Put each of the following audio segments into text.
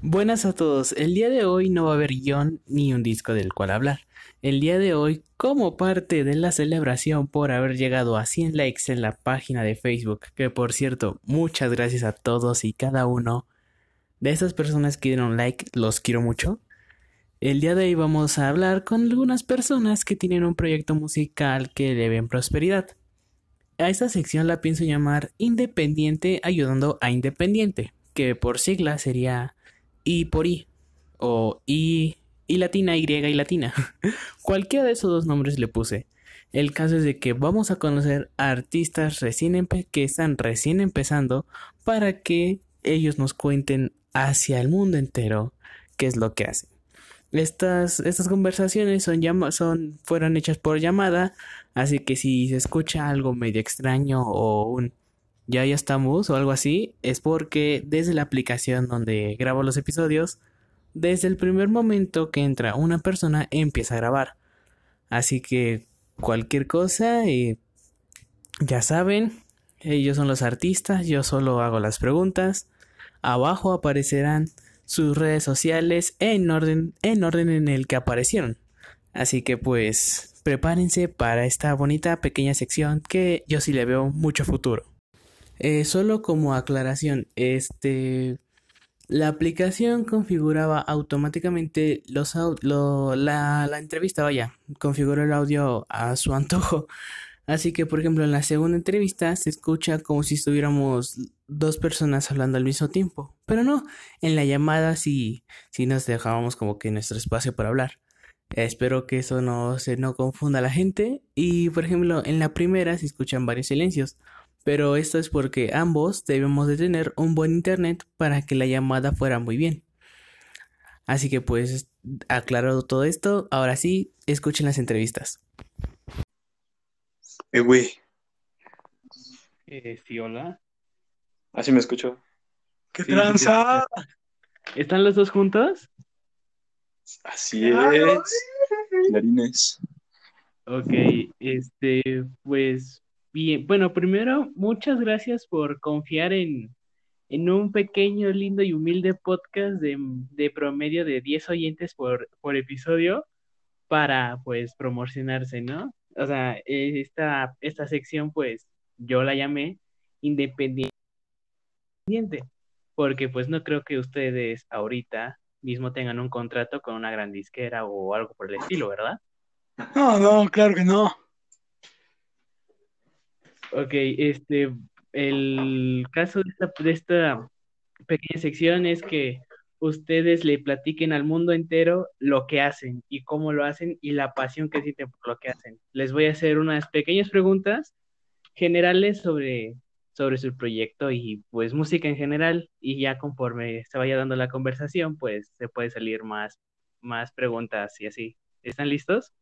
Buenas a todos. El día de hoy no va a haber guion ni un disco del cual hablar. El día de hoy, como parte de la celebración por haber llegado a 100 likes en la página de Facebook, que por cierto, muchas gracias a todos y cada uno de esas personas que dieron like, los quiero mucho. El día de hoy vamos a hablar con algunas personas que tienen un proyecto musical que le ven prosperidad. A esta sección la pienso llamar Independiente ayudando a Independiente, que por sigla sería I por I, o I, y latina, Y y latina. Cualquiera de esos dos nombres le puse. El caso es de que vamos a conocer a artistas recién que están recién empezando para que ellos nos cuenten hacia el mundo entero qué es lo que hacen. Estas, estas conversaciones son, son, fueron hechas por llamada, así que si se escucha algo medio extraño o un ya ya estamos o algo así, es porque desde la aplicación donde grabo los episodios, desde el primer momento que entra una persona empieza a grabar. Así que cualquier cosa, eh, ya saben, ellos son los artistas, yo solo hago las preguntas. Abajo aparecerán sus redes sociales en orden, en orden en el que aparecieron. Así que pues prepárense para esta bonita pequeña sección que yo sí le veo mucho futuro. Eh, solo como aclaración, este, la aplicación configuraba automáticamente los la, la entrevista, vaya, configuró el audio a su antojo. Así que, por ejemplo, en la segunda entrevista se escucha como si estuviéramos dos personas hablando al mismo tiempo. Pero no, en la llamada sí, sí nos dejábamos como que nuestro espacio para hablar. espero que eso no se no confunda a la gente. Y, por ejemplo, en la primera se escuchan varios silencios pero esto es porque ambos debemos de tener un buen internet para que la llamada fuera muy bien. Así que pues aclarado todo esto, ahora sí, escuchen las entrevistas. Eh, güey. Eh, sí, hola. Así me escucho. ¡Qué tranza! ¿Están los dos juntos? Así es. Clarines. Ok, este, pues Bueno, primero, muchas gracias por confiar en, en un pequeño, lindo y humilde podcast de, de promedio de 10 oyentes por, por episodio para, pues, promocionarse, ¿no? O sea, esta, esta sección, pues, yo la llamé independiente, porque pues no creo que ustedes ahorita mismo tengan un contrato con una gran disquera o algo por el estilo, ¿verdad? No, no, claro que no. Ok, este, el caso de esta, de esta pequeña sección es que ustedes le platiquen al mundo entero lo que hacen y cómo lo hacen y la pasión que sienten por lo que hacen. Les voy a hacer unas pequeñas preguntas generales sobre, sobre su proyecto y pues música en general y ya conforme se vaya dando la conversación pues se puede salir más, más preguntas y así. ¿Están listos?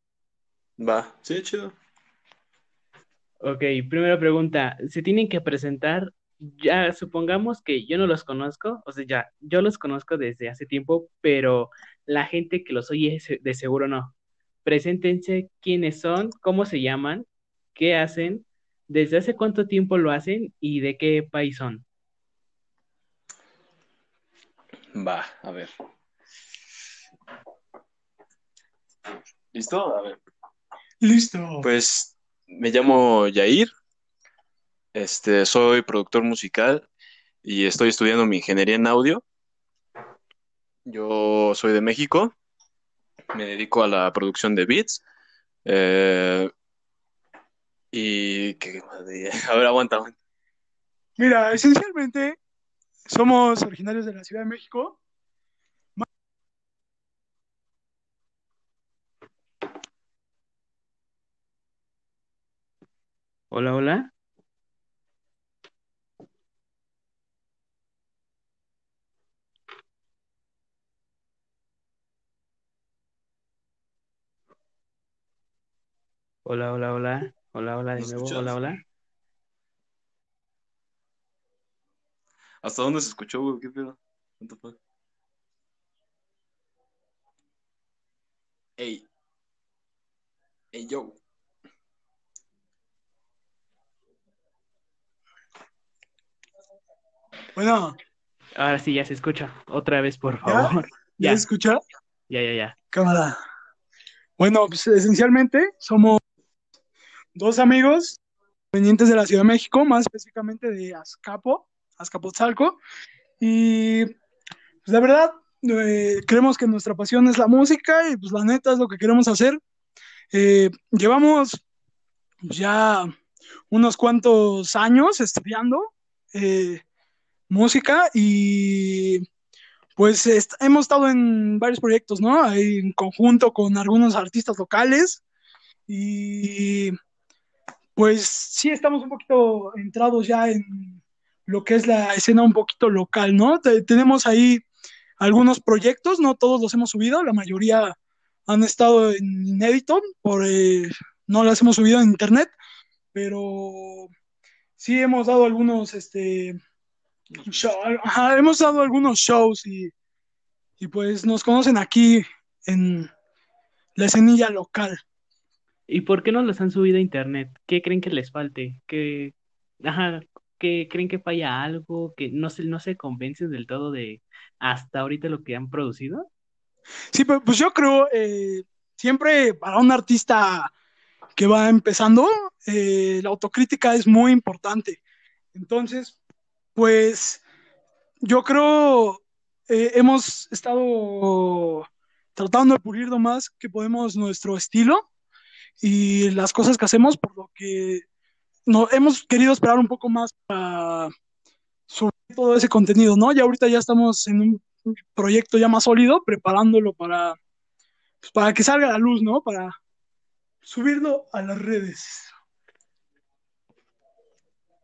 Va, sí, chido. Ok, primera pregunta. ¿Se tienen que presentar? Ya supongamos que yo no los conozco, o sea, ya, yo los conozco desde hace tiempo, pero la gente que los oye de seguro no. Preséntense quiénes son, cómo se llaman, qué hacen, desde hace cuánto tiempo lo hacen y de qué país son. Va, a ver. ¿Listo? A ver. Listo. Pues me llamo Yair, este, soy productor musical y estoy estudiando mi ingeniería en audio. Yo soy de México, me dedico a la producción de beats. Eh, y a ver, aguanta, aguanta. Mira, esencialmente somos originarios de la Ciudad de México Hola, hola. Hola, hola, hola. Hola, hola, de nuevo. Hola, hola. ¿Hasta dónde se escuchó, güey? ¿Qué pedo? ¿Cuánto fue? Ey. Ey, yo. Bueno, Ahora sí, ya se escucha. Otra vez, por ¿Ya? favor. ¿Ya Ya, se escucha? ya, ya, ya. Cámara. Bueno, pues esencialmente somos dos amigos provenientes de la Ciudad de México, más específicamente de Azcapo, Azcapotzalco. Y pues la verdad, eh, creemos que nuestra pasión es la música y pues la neta es lo que queremos hacer. Eh, llevamos ya unos cuantos años estudiando eh, música y pues hemos estado en varios proyectos, ¿no? En conjunto con algunos artistas locales y pues sí estamos un poquito entrados ya en lo que es la escena un poquito local, ¿no? Te- tenemos ahí algunos proyectos, no todos los hemos subido, la mayoría han estado en inédito, por, eh, no las hemos subido en internet, pero sí hemos dado algunos, este, show- ajá, hemos dado algunos shows y, y pues nos conocen aquí en la escenilla local. ¿Y por qué no los han subido a internet? ¿Qué creen que les falte? ¿Qué, ajá, ¿qué creen que falla algo? ¿Que no se, no se convencen del todo de hasta ahorita lo que han producido? Sí, pero pues yo creo, eh, siempre para un artista que va empezando, eh, la autocrítica es muy importante. Entonces, pues yo creo eh, hemos estado tratando de pulir lo más que podemos nuestro estilo y las cosas que hacemos, por lo que no, hemos querido esperar un poco más para subir todo ese contenido, ¿no? Ya ahorita ya estamos en un proyecto ya más sólido, preparándolo para, pues, para que salga a la luz, ¿no? Para subirlo a las redes.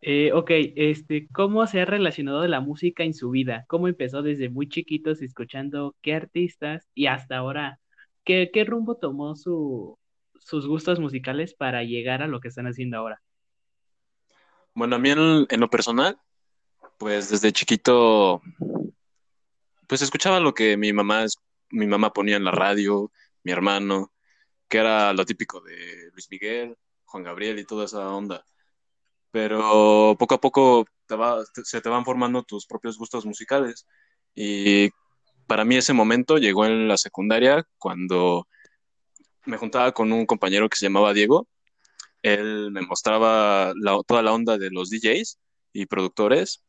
Eh, ok, este, ¿cómo se ha relacionado la música en su vida? ¿Cómo empezó desde muy chiquitos escuchando qué artistas y hasta ahora, qué, qué rumbo tomó su, sus gustos musicales para llegar a lo que están haciendo ahora? Bueno, a mí en, en lo personal, pues desde chiquito, pues escuchaba lo que mi mamá, mi mamá ponía en la radio, mi hermano, que era lo típico de Luis Miguel, Juan Gabriel y toda esa onda. Pero poco a poco se te van formando tus propios gustos musicales. Y para mí ese momento llegó en la secundaria cuando me juntaba con un compañero que se llamaba Diego. Él me mostraba la- toda la onda de los DJs y productores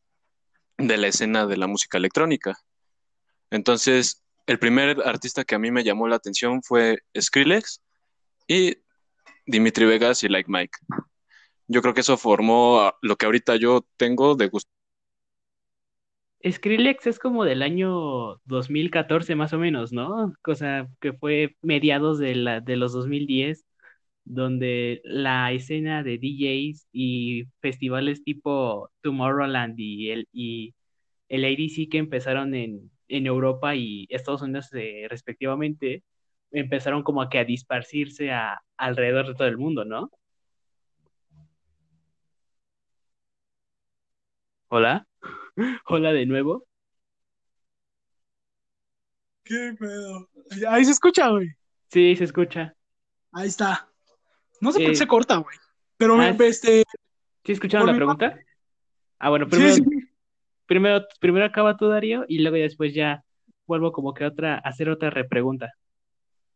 de la escena de la música electrónica. Entonces, el primer artista que a mí me llamó la atención fue Skrillex y Dimitri Vegas y Like Mike. Yo creo que eso formó lo que ahorita yo tengo de gusto. Skrillex es como del año 2014 más o menos, ¿no? O sea, que fue mediados de, la, de los 2010, donde la escena de DJs y festivales tipo Tomorrowland y el, y el ADC que empezaron en, en Europa y Estados Unidos eh, respectivamente, empezaron como que a dispersarse a, alrededor de todo el mundo, ¿no? Hola, hola de nuevo. ¿Qué pedo? Ahí se escucha, güey. Sí, se escucha. Ahí está. No sé por qué se corta, güey. Pero ah, me- este, ¿Sí escucharon la parte, pregunta? Ah, bueno, sí, primero, sí. primero, primero acaba tú, Darío, y luego después ya vuelvo como que a otra, a hacer otra repregunta.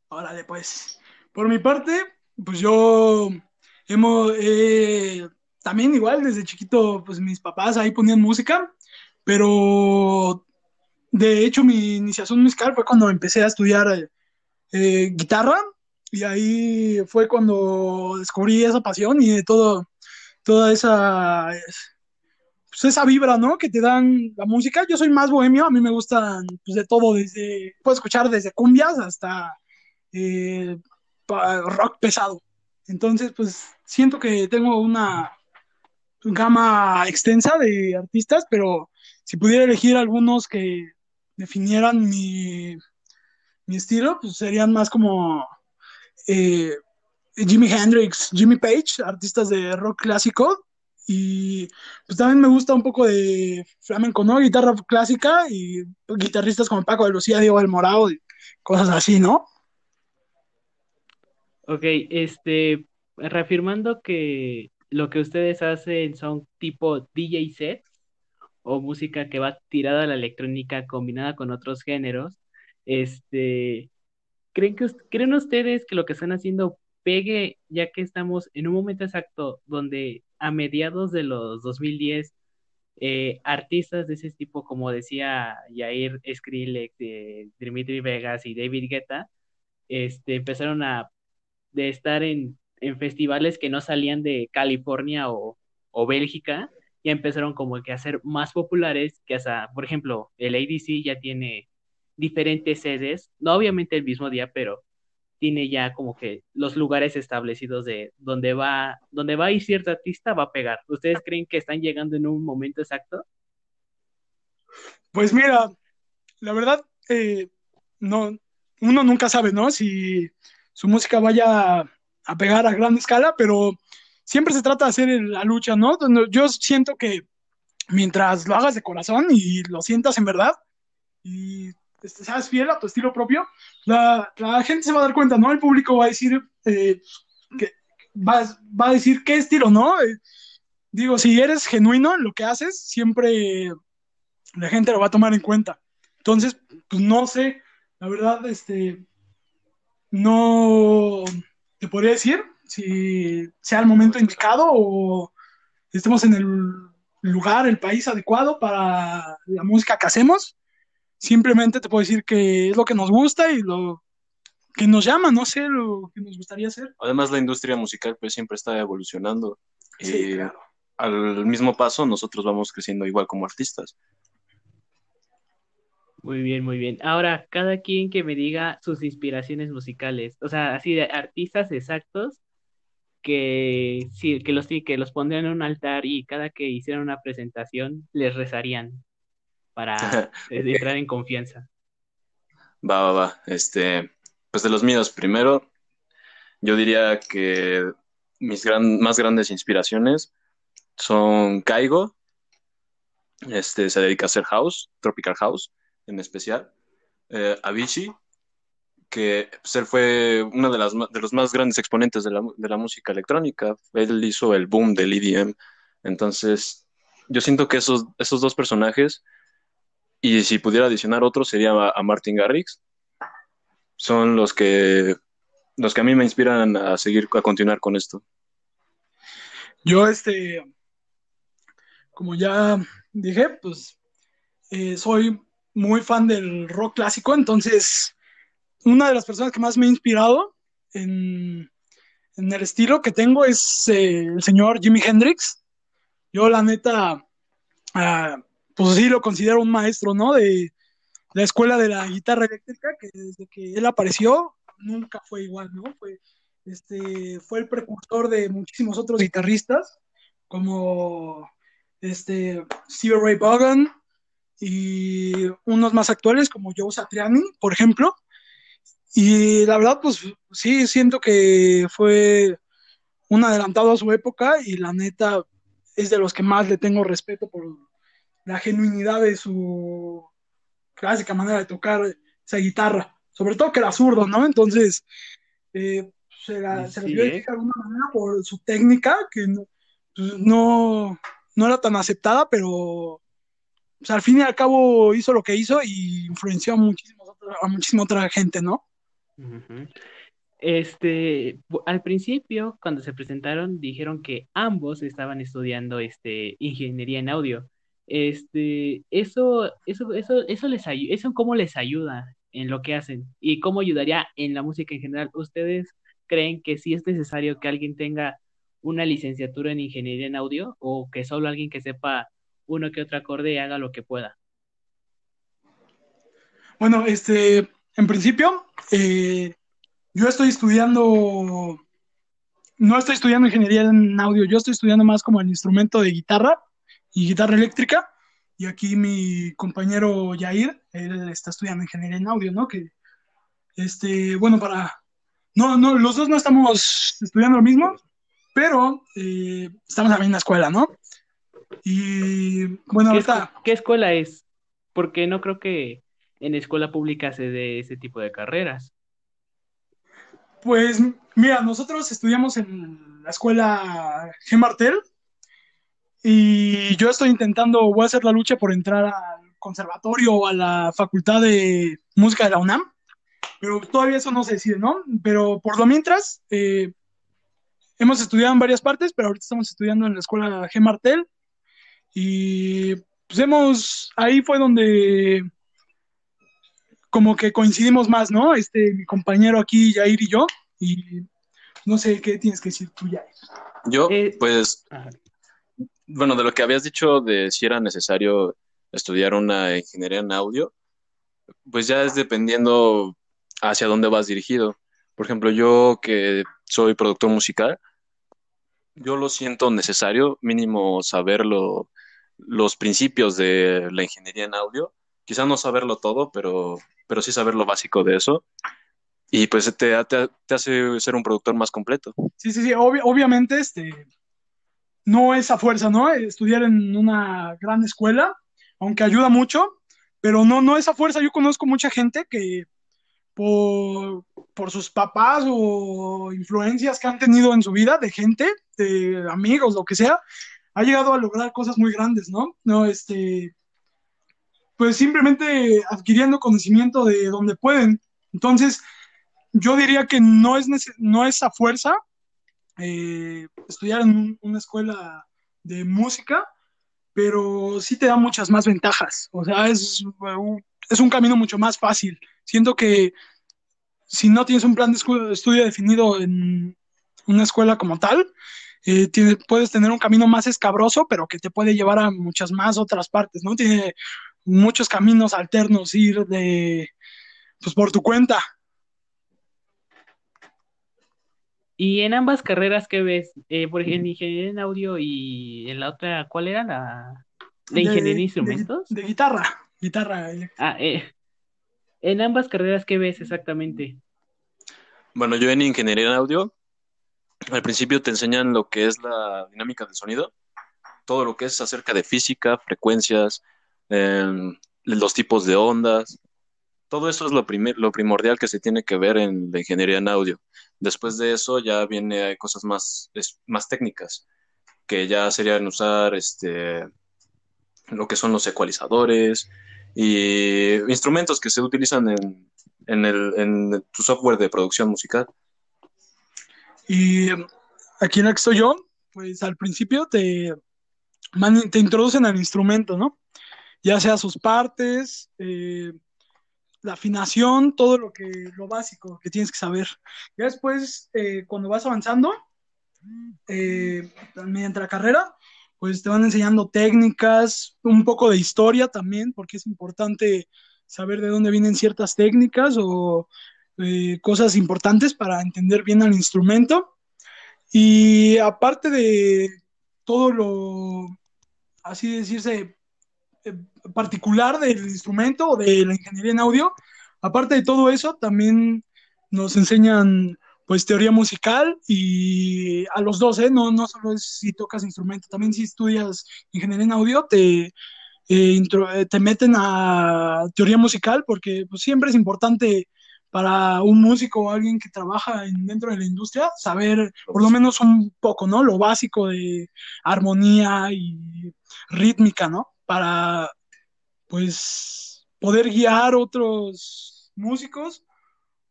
Órale, pues. Por mi parte, pues yo hemos, eh, también igual desde chiquito, pues mis papás ahí ponían música, pero de hecho mi iniciación musical fue cuando empecé a estudiar eh, guitarra y ahí fue cuando descubrí esa pasión y de todo, toda esa, pues esa vibra, ¿no? Que te dan la música. Yo soy más bohemio, a mí me gustan pues de todo, desde, puedo escuchar desde cumbias hasta eh, rock pesado. Entonces, pues siento que tengo una gama extensa de artistas, pero si pudiera elegir algunos que definieran mi, estilo, pues serían más como eh, Jimi Hendrix, Jimmy Page, artistas de rock clásico. Y pues también me gusta un poco de flamenco, ¿no? Guitarra clásica y guitarristas como Paco de Lucía, Diego del Morado y cosas así, ¿no? Ok, este, reafirmando que lo que ustedes hacen son tipo DJ sets o música que va tirada a la electrónica combinada con otros géneros, este, ¿creen, que, ¿creen ustedes que lo que están haciendo pegue ya que estamos en un momento exacto donde a mediados de los 2010 eh, artistas de ese tipo, como decía Jair Skrillex, Dimitri Vegas y David Guetta, este, empezaron a de estar en, en festivales que no salían de California o, o Bélgica, ya empezaron como que a ser más populares, que hasta, por ejemplo, el ADC ya tiene diferentes sedes, no obviamente el mismo día, pero tiene ya como que los lugares establecidos de donde va, donde va a ir cierto artista va a pegar. ¿Ustedes creen que están llegando en un momento exacto? Pues mira, la verdad, eh, no, uno nunca sabe, ¿no? Si su música vaya a pegar a gran escala, pero siempre se trata de hacer la lucha, ¿no? Yo siento que mientras lo hagas de corazón y lo sientas en verdad y seas fiel a tu estilo propio, la, gente se va a dar cuenta, ¿no? El público va a decir eh, que va, a decir qué estilo, ¿no? Eh, digo, si eres genuino en lo que haces, siempre la gente lo va a tomar en cuenta. Entonces, pues no sé, la verdad, este, no te podría decir si sea el momento indicado o estemos en el lugar, el país adecuado para la música que hacemos. Simplemente te puedo decir que es lo que nos gusta y lo que nos llama, no sé, lo que nos gustaría hacer. Además, la industria musical pues siempre está evolucionando. y al mismo paso, nosotros vamos creciendo igual como artistas. Muy bien, muy bien. Ahora, cada quien que me diga sus inspiraciones musicales, o sea, así de artistas exactos que sí, que los que los pondrían en un altar y cada que hicieran una presentación les rezarían para entrar en confianza. Va, va, va. Este, pues de los míos, primero, yo diría que mis gran, más grandes inspiraciones son Caigo, este se dedica a hacer house, tropical house en especial, eh, Avicii, que pues, él fue uno de, las, de los más grandes exponentes de la, de la música electrónica. Él hizo el boom del EDM. Entonces, yo siento que esos, esos dos personajes y si pudiera adicionar otro, sería a, Martin Garrix. Son los que, los que a mí me inspiran a seguir, a continuar con esto. Yo, este, como ya dije, pues eh, soy muy fan del rock clásico, entonces una de las personas que más me ha inspirado en, el estilo que tengo es eh, el señor Jimi Hendrix. Yo la neta, ah, pues sí lo considero un maestro, ¿no? De la escuela de la guitarra eléctrica, que desde que él apareció nunca fue igual, ¿no? Fue, este, fue el precursor de muchísimos otros guitarristas, como este, Steve Ray Vaughan y unos más actuales como Joe Satriani, por ejemplo. Y la verdad, pues sí, siento que fue un adelantado a su época y la neta es de los que más le tengo respeto por, la genuinidad de su clásica manera de tocar esa guitarra, sobre todo que era zurdo, ¿no? Entonces, eh, se la, se vio de alguna manera por su técnica, que pues, no, no, era tan aceptada, pero pues, al fin y al cabo hizo lo que hizo y influenció a, a muchísima otra gente, ¿no? Este, al principio, cuando se presentaron, dijeron que ambos estaban estudiando este, ingeniería en audio. Este, eso, eso, eso, eso les eso cómo les ayuda en lo que hacen y cómo ayudaría en la música en general. ¿Ustedes creen que sí es necesario que alguien tenga una licenciatura en ingeniería en audio o que solo alguien que sepa uno que otro acorde y haga lo que pueda? Bueno, este, en principio, eh, yo estoy estudiando, no estoy estudiando ingeniería en audio, yo estoy estudiando más como el instrumento de guitarra y guitarra eléctrica. Y aquí mi compañero Yair, él está estudiando ingeniería en audio, ¿no? Que, este, bueno, para... No, no, los dos no estamos estudiando lo mismo, pero eh, estamos en la misma escuela, ¿no? Y bueno, ¿Qué, ¿Qué escuela es? Porque no creo que en escuela pública se dé ese tipo de carreras. Pues mira, nosotros estudiamos en la escuela G. Martel, y yo estoy intentando, voy a hacer la lucha por entrar al conservatorio o a la facultad de música de la UNAM, pero todavía eso no se decide, ¿no? Pero por lo mientras, eh, hemos estudiado en varias partes, pero ahorita estamos estudiando en la escuela G. Martel y pues hemos, ahí fue donde como que coincidimos más, ¿no? Este, mi compañero aquí, Jair y yo, y no sé qué tienes que decir tú, Jair. Yo, Eh, pues, Ajá. bueno, de lo que habías dicho de si era necesario estudiar una ingeniería en audio, pues ya es dependiendo hacia dónde vas dirigido. Por ejemplo, yo que soy productor musical, yo lo siento necesario, mínimo saber lo- los principios de la ingeniería en audio. Quizá no saberlo todo, pero, pero sí saber lo básico de eso. Y pues te, te- te hace ser un productor más completo. Sí, sí, sí, obvi- obviamente, este, no es a fuerza, ¿no? Estudiar en una gran escuela, aunque ayuda mucho, pero no, no es a fuerza. Yo conozco mucha gente que por, por sus papás o influencias que han tenido en su vida, de gente, de amigos, lo que sea, ha llegado a lograr cosas muy grandes, ¿no? No, este, pues simplemente adquiriendo conocimiento de donde pueden. Entonces, yo diría que no es, no es a fuerza eh, estudiar en un- una escuela de música, pero sí te da muchas más ventajas. O sea, es, uh, es un camino mucho más fácil. Siento que si no tienes un plan de estudio definido en una escuela como tal, eh, tiene- puedes tener un camino más escabroso, pero que te puede llevar a muchas más otras partes, ¿no? Tiene muchos caminos alternos ir de, pues por tu cuenta. Y en ambas carreras, ¿qué ves? Eh, por ejemplo, en ingeniería en audio y en la otra, ¿cuál era la de ingeniería de instrumentos? De, guitarra, guitarra. Ah, eh, en ambas carreras, ¿qué ves exactamente? Bueno, yo en ingeniería en audio, al principio te enseñan lo que es la dinámica del sonido, todo lo que es acerca de física, frecuencias, em, los tipos de ondas. Todo eso es lo, primer- lo primordial que se tiene que ver en la ingeniería en audio. Después de eso ya viene cosas más, más técnicas, que ya serían usar este, lo que son los ecualizadores y instrumentos que se utilizan en, en el, en tu software de producción musical. Y aquí en la que estoy yo, pues al principio te, te introducen al instrumento, ¿no? Ya sea sus partes, eh, la afinación, todo lo que, lo básico que tienes que saber. Ya después, eh, cuando vas avanzando, eh, mediante la carrera, pues te van enseñando técnicas, un poco de historia también, porque es importante saber de dónde vienen ciertas técnicas o eh, cosas importantes para entender bien al instrumento. Y aparte de todo lo, así decirse, eh, particular del instrumento o de la ingeniería en audio, aparte de todo eso, también nos enseñan pues teoría musical y a los dos, ¿eh? No, no solo es si tocas instrumento, también si estudias ingeniería en audio, te, te meten a teoría musical porque pues, siempre es importante para un músico o alguien que trabaja en- dentro de la industria saber por lo menos un poco, ¿no? Lo básico de armonía y rítmica, ¿no? Para pues poder guiar otros músicos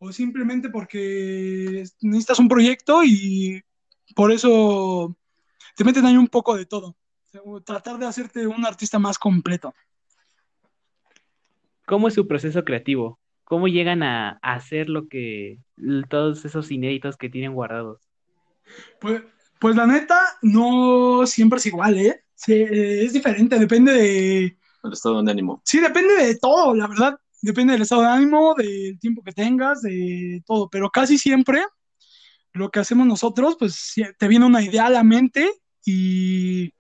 o simplemente porque necesitas un proyecto y por eso te meten ahí un poco de todo. O tratar de hacerte un artista más completo. ¿Cómo es su proceso creativo? ¿Cómo llegan a, a hacer lo que todos esos inéditos que tienen guardados? Pues, pues la neta, no siempre es igual, ¿eh? Sí, eh, es diferente, depende de... El estado de ánimo. Sí, depende de todo, la verdad. Depende del estado de ánimo, del tiempo que tengas, de todo. Pero casi siempre lo que hacemos nosotros, pues te viene una idea a la mente y,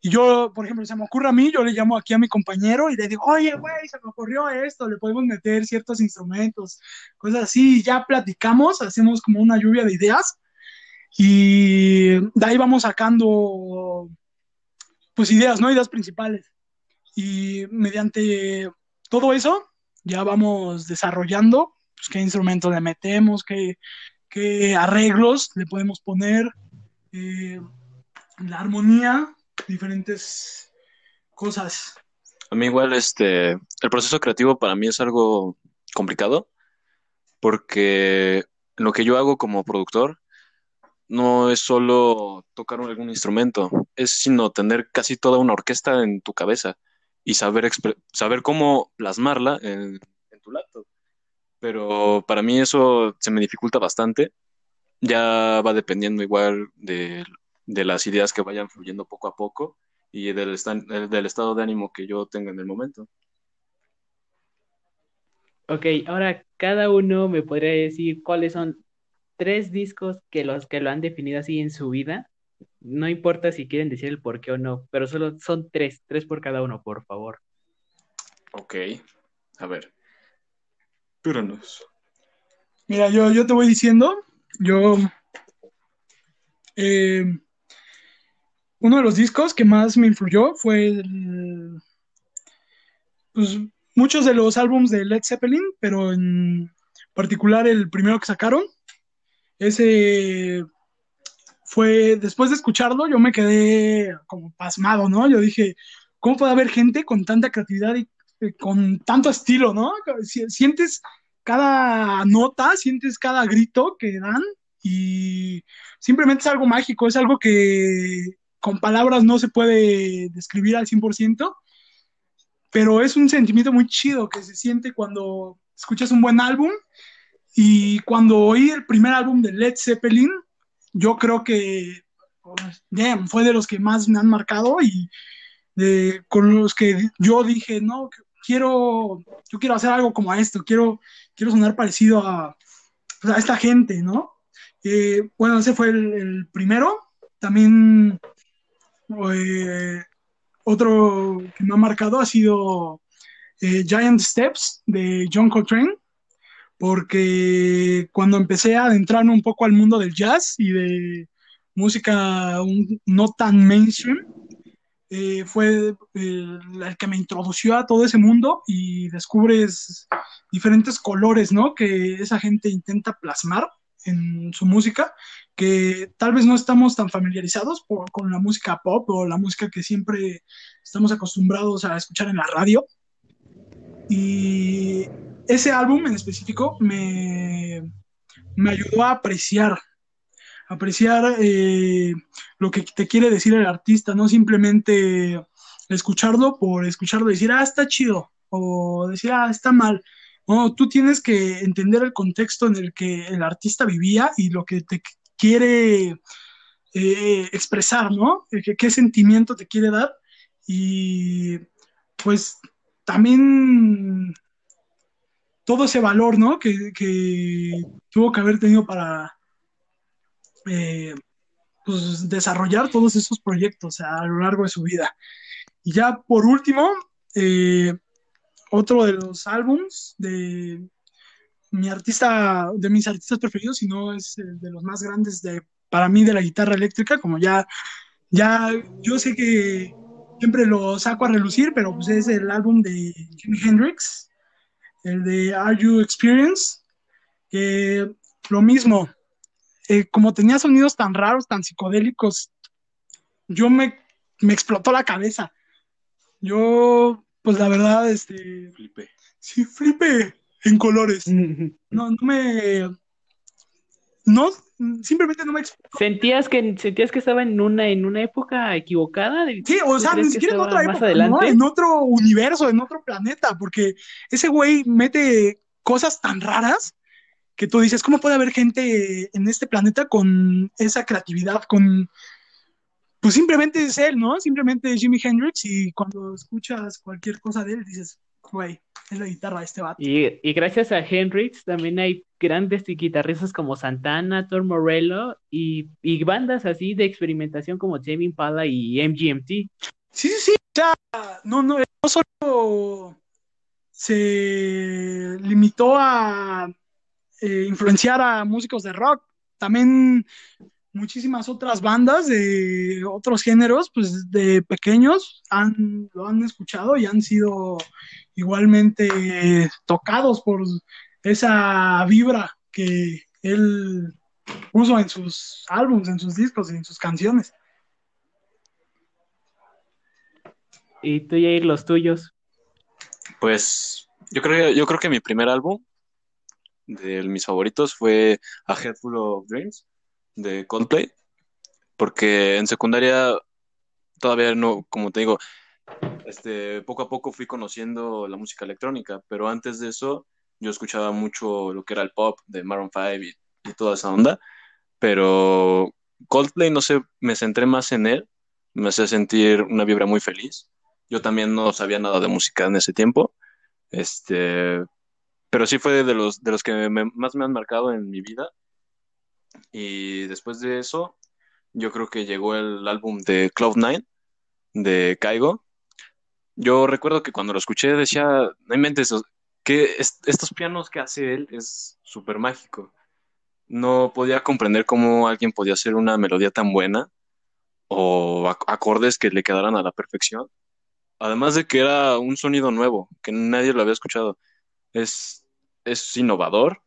y yo, por ejemplo, se me ocurre a mí, yo le llamo aquí a mi compañero y le digo, oye, güey, se me ocurrió esto, le podemos meter ciertos instrumentos, cosas así, y ya platicamos, hacemos como una lluvia de ideas y de ahí vamos sacando, pues, ideas, ¿no? Ideas principales. Y mediante todo eso, ya vamos desarrollando, pues, qué instrumentos le metemos, qué, qué arreglos le podemos poner, eh, la armonía, diferentes cosas. A mí igual, este, el proceso creativo para mí es algo complicado porque lo que yo hago como productor no es solo tocar algún instrumento, es sino tener casi toda una orquesta en tu cabeza y saber, saber cómo plasmarla en, en tu laptop. Pero para mí eso se me dificulta bastante. Ya va dependiendo igual de, de las ideas que vayan fluyendo poco a poco y del, del estado de ánimo que yo tenga en el momento. Ok, ahora cada uno me podría decir cuáles son tres discos que los que lo han definido así en su vida. No importa si quieren decir el por qué o no, pero solo son tres, tres por cada uno, por favor. Ok, a ver. Espéranos. Mira, yo, yo te voy diciendo, yo eh, uno de los discos que más me influyó fue pues, muchos de los álbumes de Led Zeppelin, pero en particular el primero que sacaron. Ese fue, después de escucharlo, yo me quedé como pasmado, ¿no? Yo dije, ¿cómo puede haber gente con tanta creatividad y con tanto estilo, ¿no? Sientes cada nota, sientes cada grito que dan y simplemente es algo mágico, es algo que con palabras no se puede describir al 100%, pero es un sentimiento muy chido que se siente cuando escuchas un buen álbum y cuando oí el primer álbum de Led Zeppelin, yo creo que fue de los que más me han marcado y de, con los que yo dije, no, quiero, yo quiero hacer algo como esto, quiero, quiero sonar parecido a, a esta gente, ¿no? Eh, bueno, ese fue el primero. También eh, otro que me ha marcado ha sido eh, Giant Steps de John Coltrane, porque cuando empecé a adentrarme un poco al mundo del jazz y de música no tan mainstream, eh, fue el que me introdució a todo ese mundo y descubres diferentes colores, ¿no? Que esa gente intenta plasmar en su música, que tal vez no estamos tan familiarizados con la música pop o la música que siempre estamos acostumbrados a escuchar en la radio. Y ese álbum en específico me, me ayudó a apreciar, apreciar eh, lo que te quiere decir el artista, no simplemente escucharlo por escucharlo y decir, ah, está chido, o decir, ah, está mal, no, tú tienes que entender el contexto en el que el artista vivía y lo que te quiere eh, expresar, ¿no? ¿Qué, ¿Qué, sentimiento te quiere dar. Y pues también todo ese valor, ¿no? Que, que tuvo que haber tenido para eh, pues, desarrollar todos esos proyectos a lo largo de su vida. Y ya por último, eh, otro de los álbums de mi artista, de mis artistas preferidos, y no es de los más grandes de, para mí de la guitarra eléctrica, como ya, ya, yo sé que siempre lo saco a relucir, pero pues es el álbum de Jimi Hendrix, el de Are You Experience, que lo mismo, eh, como tenía sonidos tan raros, tan psicodélicos, yo me, me explotó la cabeza. Yo pues la verdad, este. Flipe. Sí, flipe en colores. No, no me. No, simplemente no me ¿Sentías que, sentías que estaba en una, en una época equivocada? Sí, o sea, ni siquiera en otra época, en otro universo, en otro planeta, porque ese güey mete cosas tan raras que tú dices, ¿cómo puede haber gente en este planeta con esa creatividad, con pues simplemente es él, ¿no? Simplemente es Jimi Hendrix y cuando escuchas cualquier cosa de él dices, güey, es la guitarra de este vato. Y, y, gracias a Hendrix también hay grandes guitarristas como Santana, Tom Morello y, y, bandas así de experimentación como Jamie Impala y MGMT. Sí, sí, sí. O sea, no, no, no solo se limitó a eh, influenciar a músicos de rock, también muchísimas otras bandas de otros géneros, pues de pequeños, han, lo han escuchado y han sido igualmente tocados por esa vibra que él puso en sus álbumes, en sus discos y en sus canciones. ¿Y tú, Jair, los tuyos? Pues yo creo, yo creo que mi primer álbum de mis favoritos fue A Head Full of Dreams de Coldplay, porque en secundaria todavía no, como te digo, este, poco a poco fui conociendo la música electrónica, pero antes de eso yo escuchaba mucho lo que era el pop de Maroon 5 y, toda esa onda, pero Coldplay, no sé, me centré más en él, me hacía sentir una vibra muy feliz. Yo también no sabía nada de música en ese tiempo, este, pero sí fue de los, de los que más me han marcado en mi vida. Y después de eso, yo creo que llegó el álbum de Cloud9 de Kaigo. Yo recuerdo que cuando lo escuché decía, no inventes, que es- estos pianos que hace él es súper mágico. No podía comprender cómo alguien podía hacer una melodía tan buena o ac- acordes que le quedaran a la perfección. Además de que era un sonido nuevo, que nadie lo había escuchado. Es, es innovador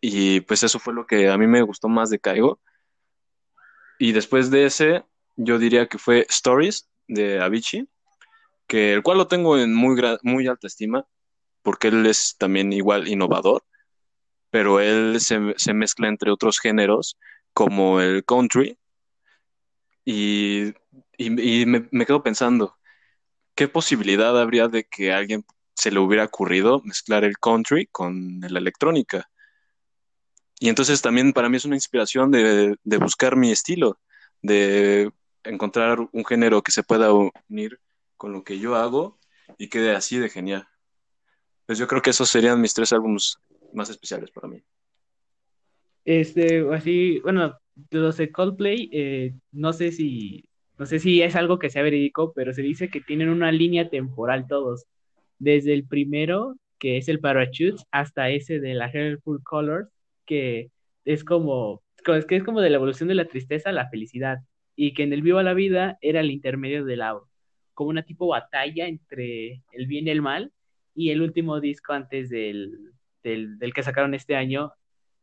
y pues eso fue lo que a mí me gustó más de Kaigo. Y después de ese, yo diría que fue Stories de Avicii, que el cual lo tengo en muy, muy alta estima, porque él es también igual innovador, pero él se, se mezcla entre otros géneros como el country y, y- y me, me quedo pensando, ¿qué posibilidad habría de que a alguien se le hubiera ocurrido mezclar el country con la electrónica? Y entonces también para mí es una inspiración de, de buscar mi estilo, de encontrar un género que se pueda unir con lo que yo hago y quede así de genial. Pues yo creo que esos serían mis tres álbumes más especiales para mí. Este, así, bueno, los de Coldplay, eh, no sé si, no sé si es algo que sea verídico, pero se dice que tienen una línea temporal todos, desde el primero, que es el Parachutes, hasta ese de la Full Colors, que es como, que es como de la evolución de la tristeza a la felicidad, y que en el Viva la Vida era el intermedio de la, como una tipo batalla entre el bien y el mal, y el último disco antes del, del, que sacaron este año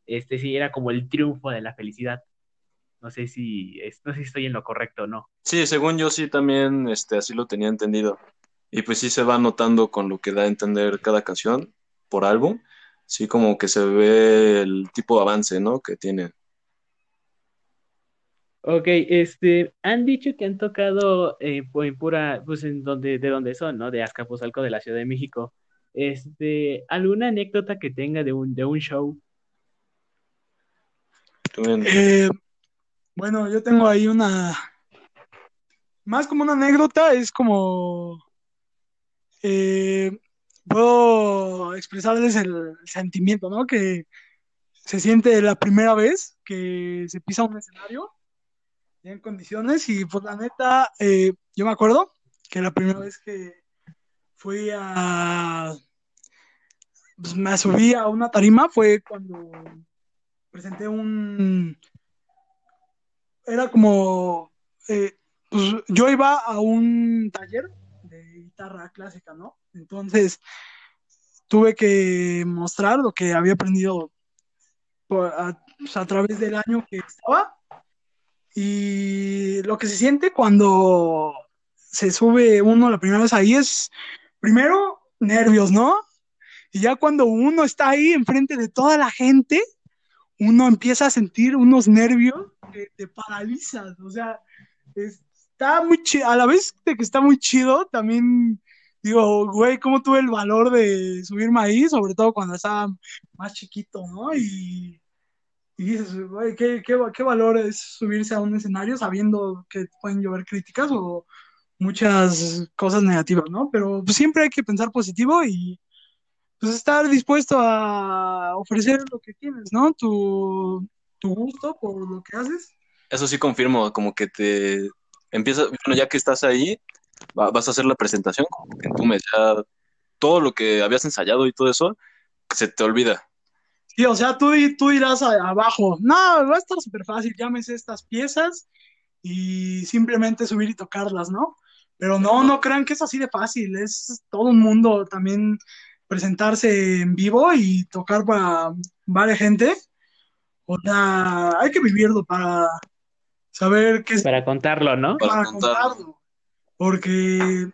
este sí era como el triunfo de la felicidad. No sé si, no sé si estoy en lo correcto o no. Sí, según yo sí también este, así lo tenía entendido. Y pues sí se va notando con lo que da a entender cada canción por álbum. Sí, como que se ve el tipo de avance, ¿no? Que tiene. Ok, este, han dicho que han tocado eh, en pura, pues en donde, de donde son, ¿no? De Azcapotzalco, de la Ciudad de México. Este, ¿alguna anécdota que tenga de un, de un show? Eh, bueno, yo tengo ahí una, más como una anécdota, es como, eh, puedo expresarles el sentimiento, ¿no? Que se siente la primera vez que se pisa un escenario en condiciones y pues la neta, eh, yo me acuerdo que la primera vez que fui a, pues me subí a una tarima fue cuando presenté un, era como, eh, pues yo iba a un taller de guitarra clásica, ¿no? Entonces tuve que mostrar lo que había aprendido por- pues, a través del año que estaba y lo que se siente cuando se sube uno la primera vez ahí es, primero, nervios, ¿no? Y ya cuando uno está ahí enfrente de toda la gente, uno empieza a sentir unos nervios que te paralizan. O sea, está muy chido. A la vez de que está muy chido, también digo, güey, ¿cómo tuve el valor de subirme ahí? Sobre todo cuando estaba más chiquito, ¿no? Y, y dices, güey, ¿qué, qué, qué valor es subirse a un escenario sabiendo que pueden llover críticas o muchas cosas negativas, ¿no? Pero pues, siempre hay que pensar positivo y pues estar dispuesto a ofrecer lo que tienes, ¿no? Tu, tu gusto por lo que haces. Eso sí confirmo, como que te empiezas, bueno, ya que estás ahí, va- vas a hacer la presentación, como que entumes ya todo lo que habías ensayado y todo eso, se te olvida. Sí, o sea, tú, tú dirás a- abajo, no, va a estar súper fácil, llámese estas piezas y simplemente subir y tocarlas, ¿no? Pero no, no crean que es así de fácil, es todo un mundo también presentarse en vivo y tocar para varias gente. O sea, hay que vivirlo para saber qué es Para contarlo, ¿no? Para para contarlo. contarlo. Porque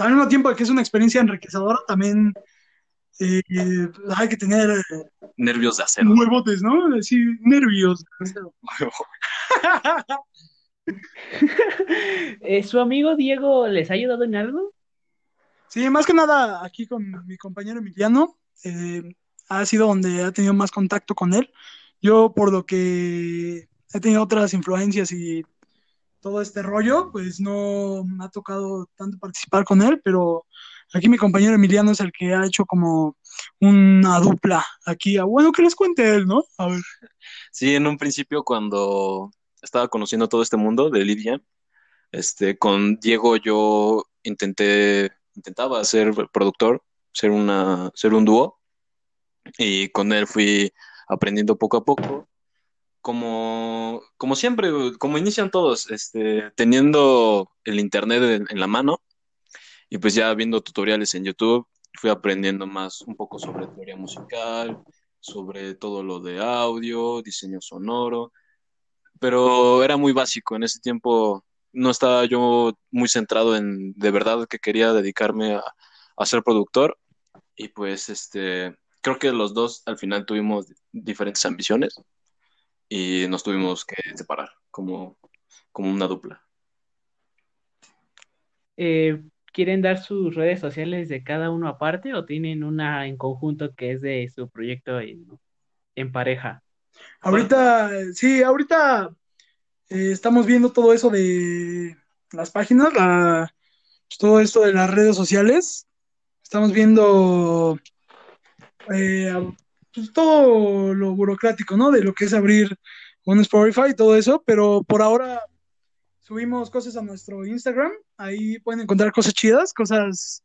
al mismo tiempo que es una experiencia enriquecedora, también eh, hay que tener Nervios de acero. huevotes, ¿no? Sí, nervios. Eh, ¿Su amigo Diego les ha ayudado en algo? Sí, más que nada aquí con mi compañero Emiliano, eh, ha sido donde ha tenido más contacto con él. Yo, por lo que he tenido otras influencias y todo este rollo, pues no me ha tocado tanto participar con él, pero aquí mi compañero Emiliano es el que ha hecho como una dupla aquí. Ah, Bueno, que les cuente él, ¿no? A ver. Sí, en un principio cuando estaba conociendo todo este mundo de Lidia, este, con Diego yo intenté, intentaba ser productor, ser una, ser un dúo, y con él fui aprendiendo poco a poco, como, como siempre, como inician todos, este, teniendo el internet en, en la mano, y pues ya viendo tutoriales en YouTube, fui aprendiendo más un poco sobre teoría musical, sobre todo lo de audio, diseño sonoro, pero era muy básico. En ese tiempo no estaba yo muy centrado en de verdad que quería dedicarme a, a ser productor y pues este creo que los dos al final tuvimos diferentes ambiciones y nos tuvimos que separar como, como una dupla. Eh, ¿quieren dar sus redes sociales de cada uno aparte o tienen una en conjunto que es de su proyecto en, pareja? Ahorita, sí, ahorita eh, estamos viendo todo eso de las páginas, la- pues, todo esto de las redes sociales. Estamos viendo eh, pues, todo lo burocrático, ¿no? De lo que es abrir un Spotify y todo eso, pero por ahora subimos cosas a nuestro Instagram. Ahí pueden encontrar cosas chidas, cosas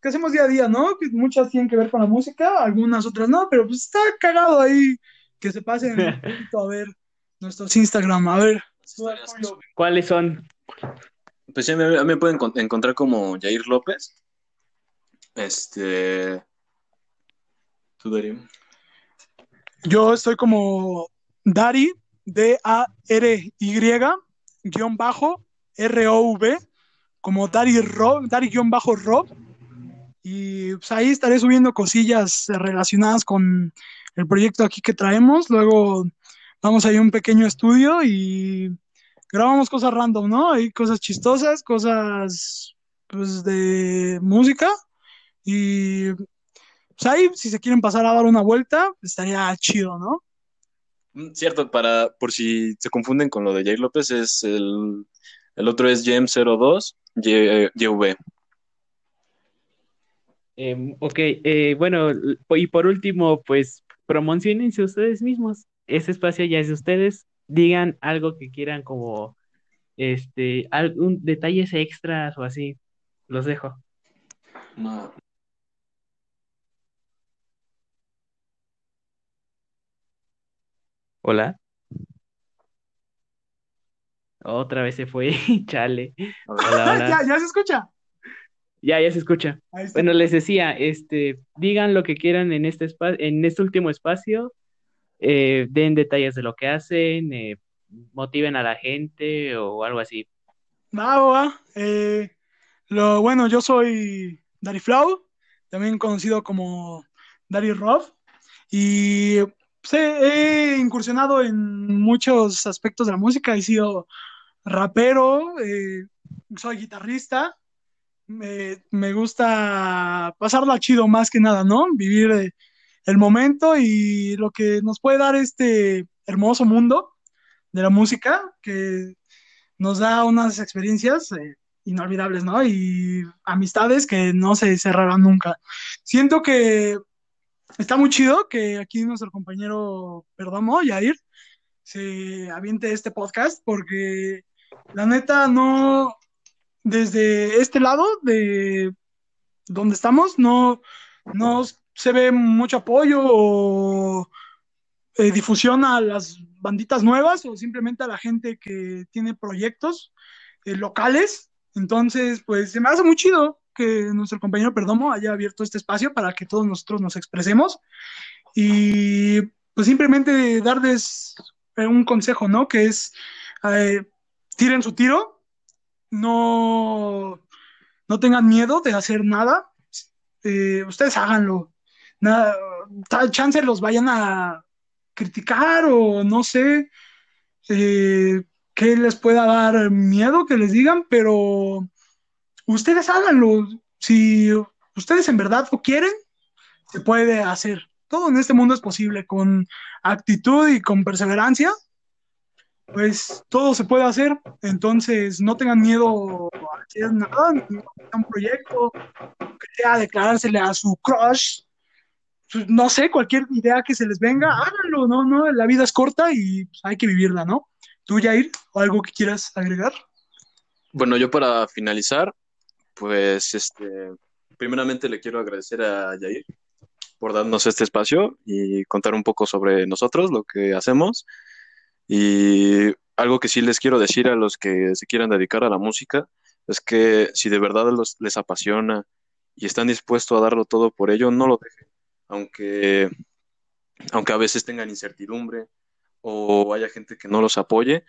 que hacemos día a día, ¿no? Que muchas tienen que ver con la música, algunas otras no, pero pues está cagado ahí que se pasen un poquito a ver nuestros Instagram. A ver. ¿Cuáles son? Pues sí, me, me pueden encon- encontrar como Jair López. Este. ¿Tú, Darío? Yo estoy como Dari, D-A-R-Y, guion bajo, R-O-V, como Dari Rob, Dari guion bajo Rob. Y pues ahí estaré subiendo cosillas relacionadas con el proyecto aquí que traemos. Luego vamos a ir a un pequeño estudio y grabamos cosas random, ¿no? Hay cosas chistosas, cosas pues de música. Y pues ahí, si se quieren pasar a dar una vuelta, estaría chido, ¿no? Mm, Cierto, para, por si se confunden con lo de Jair López, es el, el otro es Jem02 Y- YV. Em, ok, eh, bueno, y por último, pues promocionense ustedes mismos. Ese espacio ya es de ustedes. Digan algo que quieran como, este, algún detalles extras o así. Los dejo. No. Hola. Otra vez se fue, chale. Hola, hola. ya, ya se escucha. Ya, ya se escucha. Ahí está. Bueno, les decía, este, digan lo que quieran en este espacio, en este último espacio, eh, den detalles de lo que hacen, eh, motiven a la gente o algo así. Va. Eh, lo bueno, yo soy Dari Flow, también conocido como Dari Rob, y pues, he, incursionado en muchos aspectos de la música. He sido rapero, eh, soy guitarrista. Me, me gusta pasarla chido más que nada, ¿no? Vivir eh, el momento y lo que nos puede dar este hermoso mundo de la música, que nos da unas experiencias eh, inolvidables, ¿no? Y amistades que no se cerrarán nunca. Siento que está muy chido que aquí nuestro compañero Perdomo, Yair, se aviente este podcast, porque la neta no, desde este lado de donde estamos, no, no se ve mucho apoyo o eh, difusión a las banditas nuevas o simplemente a la gente que tiene proyectos eh, locales. Entonces, pues se me hace muy chido que nuestro compañero Perdomo haya abierto este espacio para que todos nosotros nos expresemos y pues simplemente darles eh, un consejo, ¿no? Que es, eh, tiren su tiro, no, no tengan miedo de hacer nada, eh, ustedes háganlo. Nada, tal chance los vayan a criticar o no sé eh, qué les pueda dar miedo que les digan, pero ustedes háganlo. Si ustedes en verdad lo quieren, se puede hacer. Todo en este mundo es posible con actitud y con perseverancia. Pues todo se puede hacer, entonces no tengan miedo a hacer nada, un proyecto, que sea declarársele a su crush, pues, no sé, cualquier idea que se les venga, háganlo, ¿no? no La vida es corta y pues, hay que vivirla, ¿no? ¿Tú, Jair, algo que quieras agregar? Bueno, yo para finalizar, pues, este, primeramente le quiero agradecer a Jair por darnos este espacio y contar un poco sobre nosotros, lo que hacemos. Y algo que sí les quiero decir a los que se quieran dedicar a la música es que si de verdad les apasiona y están dispuestos a darlo todo por ello, no lo dejen aunque, aunque a veces tengan incertidumbre o haya gente que no los apoye,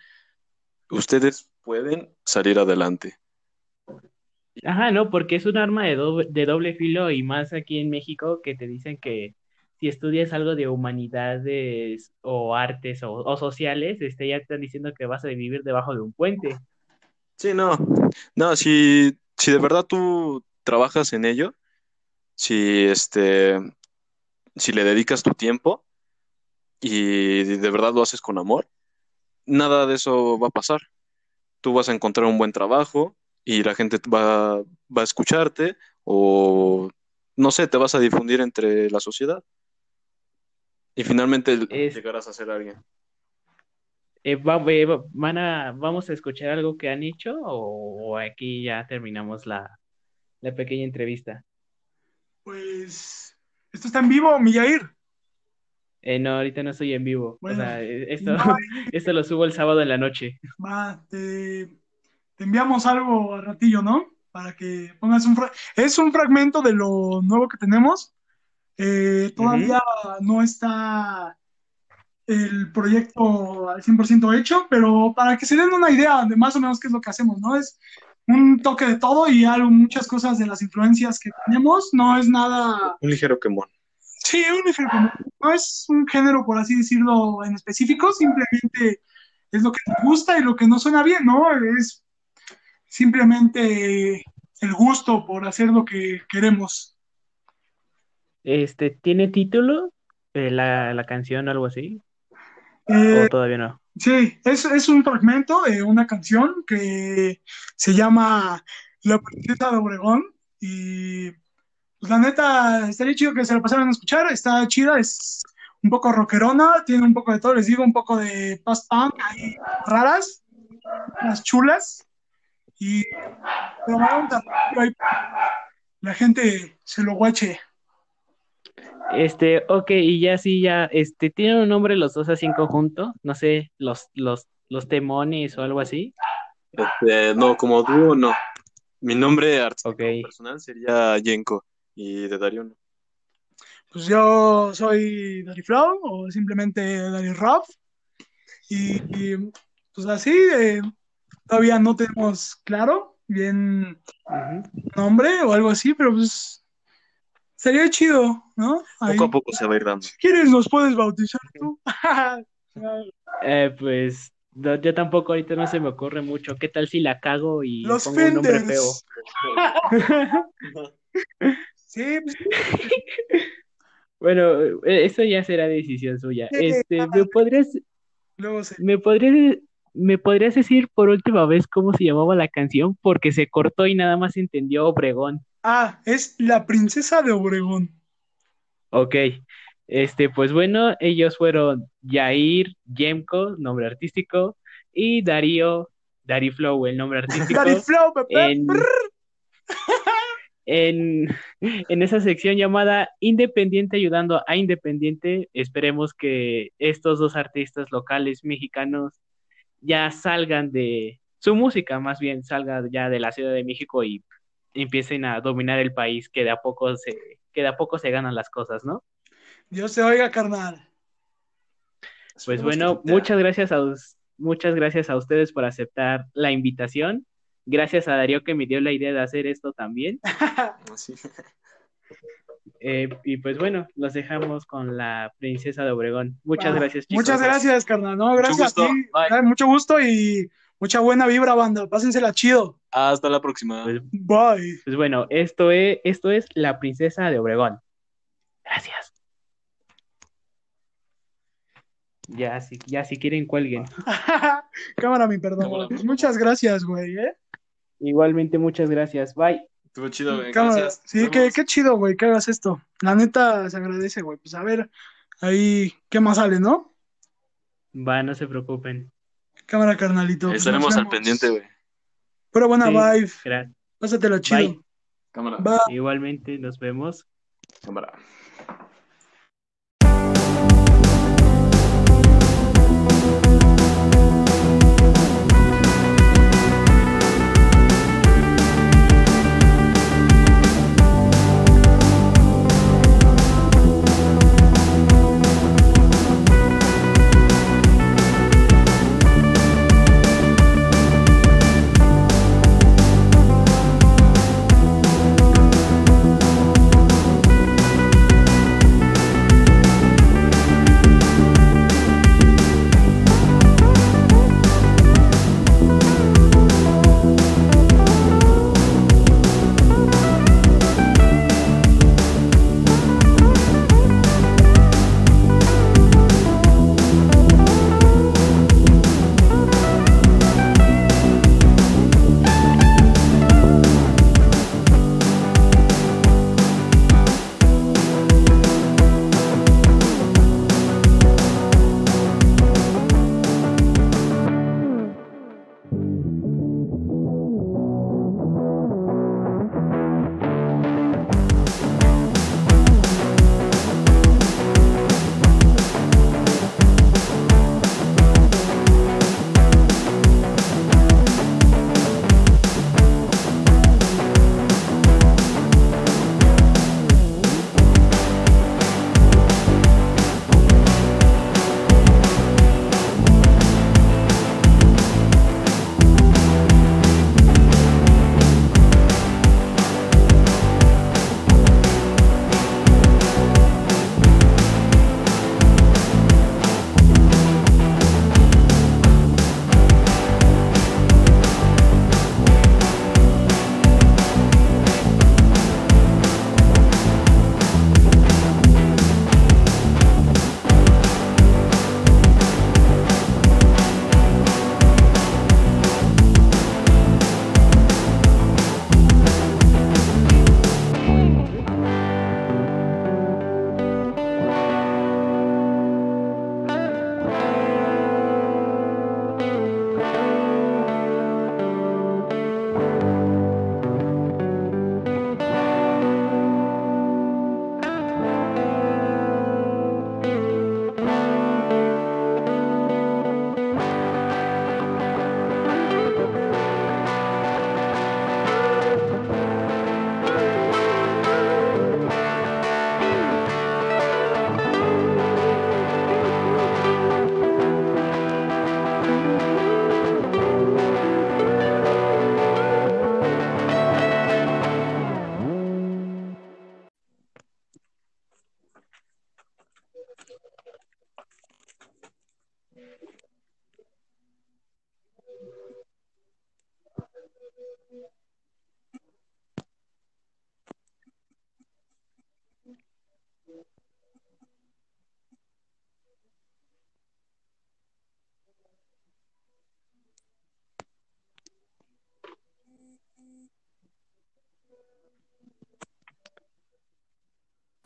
ustedes pueden salir adelante. Ajá, no, porque es un arma de doble, filo y más aquí en México que te dicen que si estudias algo de humanidades o artes o, sociales, este, ya te están diciendo que vas a vivir debajo de un puente. Sí, no, no, si, si de verdad tú trabajas en ello, si este, si le dedicas tu tiempo y de verdad lo haces con amor, nada de eso va a pasar. Tú vas a encontrar un buen trabajo y la gente va, va a escucharte o, no sé, te vas a difundir entre la sociedad. Y finalmente llegarás a ser alguien. Eh, eh, van a, ¿Vamos a escuchar algo que han hecho o, aquí ya terminamos la, la pequeña entrevista? Pues ¿Esto está en vivo, Millair? Eh, no, ahorita no estoy en vivo. o sea, eh, esto, esto lo subo el sábado en la noche. Va, te, enviamos algo al ratillo, ¿no? Para que pongas un... Es un fragmento de lo nuevo que tenemos. Eh, todavía no está el proyecto al 100% hecho, pero para que se den una idea de más o menos qué es lo que hacemos, ¿no? Es un toque de todo y algo, muchas cosas de las influencias que tenemos. No es nada. Un ligero quemón. Sí, un ligero quemón. No es un género, por así decirlo, en específico, simplemente es lo que nos gusta y lo que no suena bien, ¿no? Es simplemente el gusto por hacer lo que queremos. Este, ¿tiene título eh, la, la canción o algo así? Eh, ¿O todavía no? Sí, es, es un fragmento de una canción que se llama La princesa de Obregón y pues, la neta estaría chido que se la pasaran a escuchar, está chida, es un poco rockerona, tiene un poco de todo, les digo, un poco de post punk ahí raras, las chulas y pero la gente se lo guache. Este, ok, y ya sí, ya, este, ¿tienen un nombre los dos así en conjunto? No sé, los, los, los temones o algo así. Este, no, como dúo, no. Mi nombre personal sería Yenko y de Dario no. Pues yo soy Dari Flow o simplemente Dari Rob. Y, pues así, eh, todavía no tenemos claro bien nombre o algo así, pero pues Sería chido, ¿no? Poco a poco se va a ir dando. Si quieres, nos puedes bautizar tú. eh, pues yo tampoco ahorita no se me ocurre mucho. ¿Qué tal si la cago y pongo un nombre feo? sí. Pues, bueno, e, eso ya será decisión suya. este, ¿me podrías, me podrías, me podrías decir por última vez cómo se llamaba la canción? Porque se cortó y nada más entendió Obregón. Ah, es la princesa de Obregón. Ok. Este, pues bueno, ellos fueron Yair Yemko, nombre artístico, y Darío, Flow, el nombre artístico. Flow, en, en, en, esa sección llamada Independiente ayudando a Independiente, esperemos que estos dos artistas locales mexicanos ya salgan de su música, más bien salga ya de la Ciudad de México y empiecen a dominar el país, que de a poco se, que de a poco se ganan las cosas, ¿no? Dios se oiga, carnal. Pues bueno, muchas gracias a muchas gracias a ustedes por aceptar la invitación. Gracias a Darío que me dio la idea de hacer esto también. Así. Eh, y pues bueno, los dejamos con la princesa de Obregón. Muchas Ah, gracias, chicos. Muchas gracias, carnal. No, gracias gusto. a ti. Bye. Eh, Mucho gusto y mucha buena vibra, banda. Pásensela chido. Hasta la próxima. Pues, Bye. pues bueno, esto es, esto es la princesa de Obregón. Gracias. Ya si, ya si quieren cuelguen. Cámara, mi perdón. Cámara, Muchas gracias, güey. ¿eh? Igualmente, muchas gracias. Bye. Estuvo chido, güey. Cámara. Gracias. Sí, qué, qué chido, güey, que hagas esto. La neta se agradece, güey. Pues a ver, ahí, ¿qué más sale, no? Va, no se preocupen. Cámara, carnalito. pues, Estaremos al pendiente, güey. Pero buena Sí. vibe. Gracias. Pásatela chido. Bye. Cámara. Bye. Igualmente, nos vemos. Cámara.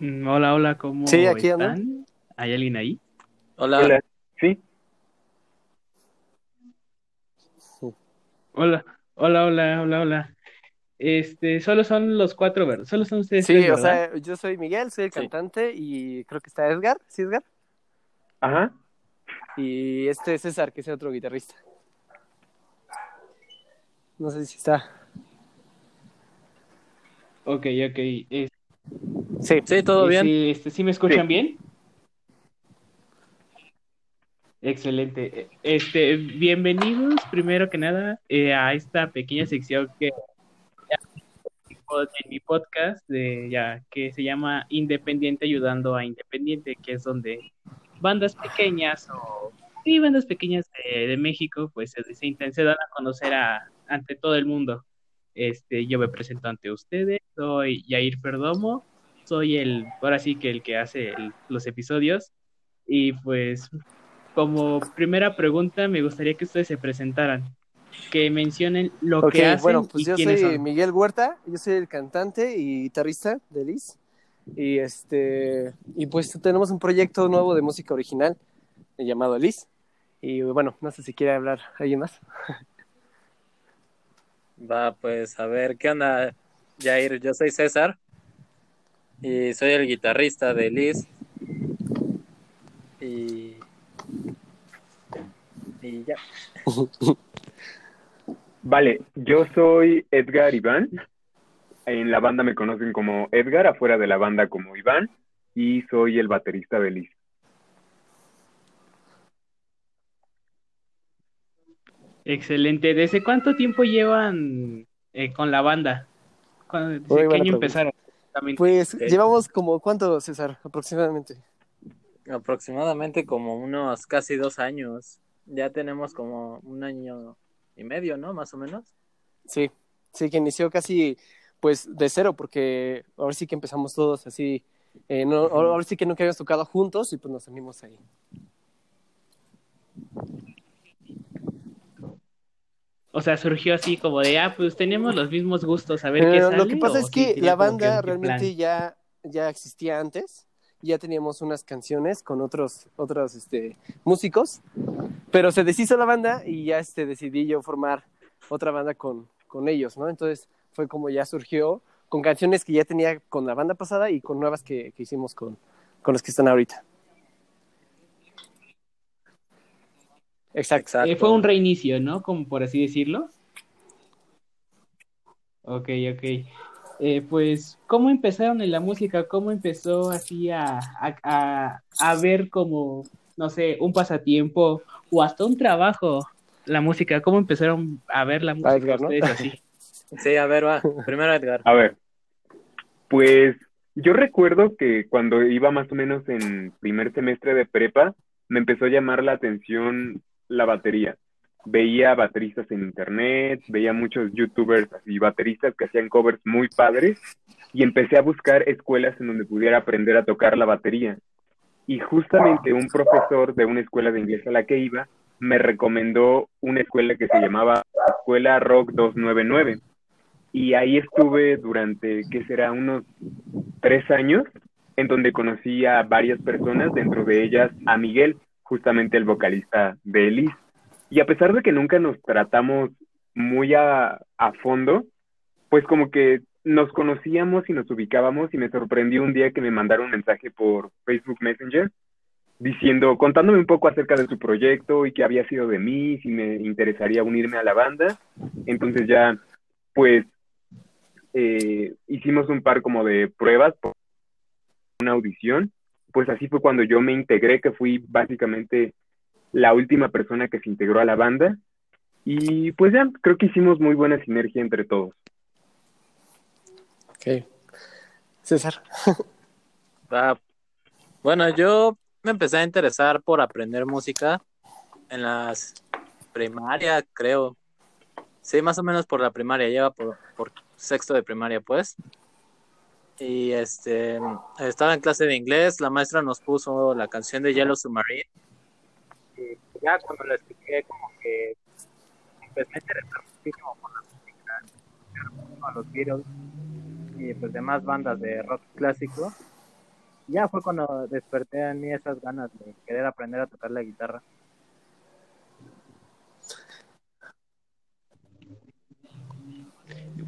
Hola, hola, ¿cómo Sí, aquí ando. están? ¿Hay alguien ahí? Hola. Hola. Sí. Hola, hola, hola, hola, hola. Este, solo son los cuatro, ¿verdad? Solo son ustedes Sí, tres, o sea, yo soy Miguel, soy el Sí. cantante y creo que está Edgar, ¿sí Edgar? Ajá. Y este es César, que es otro guitarrista. No sé si está. Ok, ok. Es- Sí. Sí, todo bien. Sí, este, ¿sí me escuchan Sí. bien? Excelente. Este, bienvenidos primero que nada eh, a esta pequeña sección que en mi podcast de ya que se llama Independiente ayudando a Independiente, que es donde bandas pequeñas o sí, bandas pequeñas de, de México, pues se, se, se dan a conocer a, ante todo el mundo. Este, yo me presento ante ustedes, soy Yair Perdomo, soy el, ahora sí que el que hace el, los episodios, y pues como primera pregunta me gustaría que ustedes se presentaran, que mencionen lo que hacen bueno, pues y yo quiénes soy son. Miguel Huerta, yo soy el cantante y guitarrista de Liz. Y este y pues tenemos un proyecto nuevo de música original eh, llamado Liz. Y bueno, no sé si quiere hablar alguien más. Va, pues a ver, ¿qué onda, Jair? Yo soy César y soy el guitarrista de Liz. Y. Y ya. Vale, yo soy Edgar Iván. En la banda me conocen como Edgar, afuera de la banda como Iván. Y soy el baterista de Liz. Excelente. ¿Desde cuánto tiempo llevan eh, con la banda? ¿Cuándo- ¿Desde qué año pregunta. empezaron? También. Pues llevamos como cuánto, César, aproximadamente. Aproximadamente como unos casi dos años. Ya tenemos como un año y medio, ¿no? Más o menos. Sí, sí, que inició casi pues de cero, porque ahora sí que empezamos todos así. eh, no, ahora sí que nunca habíamos tocado juntos y pues nos unimos ahí. O sea, surgió así como de, ah, pues tenemos los mismos gustos, a ver qué sale. lo que pasa es que la que banda realmente ya, ya existía antes, ya teníamos unas canciones con otros, otros este, músicos, pero se deshizo la banda y ya este, decidí yo formar otra banda con, con ellos, ¿no? Entonces fue como ya surgió con canciones que ya tenía con la banda pasada y con nuevas que, que hicimos con, con los que están ahorita. Exacto. Exacto. Eh, fue un reinicio, ¿no? Como por así decirlo. Ok, ok. Eh, pues, ¿cómo empezaron en la música? ¿Cómo empezó así a, a, a, a ver como, no sé, un pasatiempo o hasta un trabajo la música? ¿Cómo empezaron a ver la música Edgar, ¿no? ustedes así? Sí, a ver, va. Primero Edgar. A ver, pues yo recuerdo que cuando iba más o menos en primer semestre de prepa, me empezó a llamar la atención la batería. Veía bateristas en internet, veía muchos youtubers y bateristas que hacían covers muy padres y empecé a buscar escuelas en donde pudiera aprender a tocar la batería. Y justamente un profesor de una escuela de inglés a la que iba me recomendó una escuela que se llamaba Escuela Rock 299. Y ahí estuve durante, ¿qué será? Unos tres años, en donde conocí a varias personas, dentro de ellas a Miguel, justamente el vocalista de Elise. Y a pesar de que nunca nos tratamos muy a, a fondo, pues como que nos conocíamos y nos ubicábamos y me sorprendió un día que me mandaron un mensaje por Facebook Messenger diciendo, contándome un poco acerca de su proyecto y qué había sido de mí, si me interesaría unirme a la banda. Entonces ya, pues, eh, hicimos un par como de pruebas una audición. Pues así fue cuando yo me integré, que fui básicamente la última persona que se integró a la banda. Y pues ya, creo que hicimos muy buena sinergia entre todos. Ok. César. Va. Bueno, yo me empecé a interesar por aprender música en las primaria, creo. Sí, más o menos por la primaria, lleva por, por sexto de primaria, pues. Y este, estaba en clase de inglés, la maestra nos puso la canción de Yellow Submarine. Y ya cuando la escuché, como que empecé a interesar muchísimo por la música, a los Beatles y pues demás bandas de rock clásico. Ya fue cuando desperté en mí esas ganas de querer aprender a tocar la guitarra.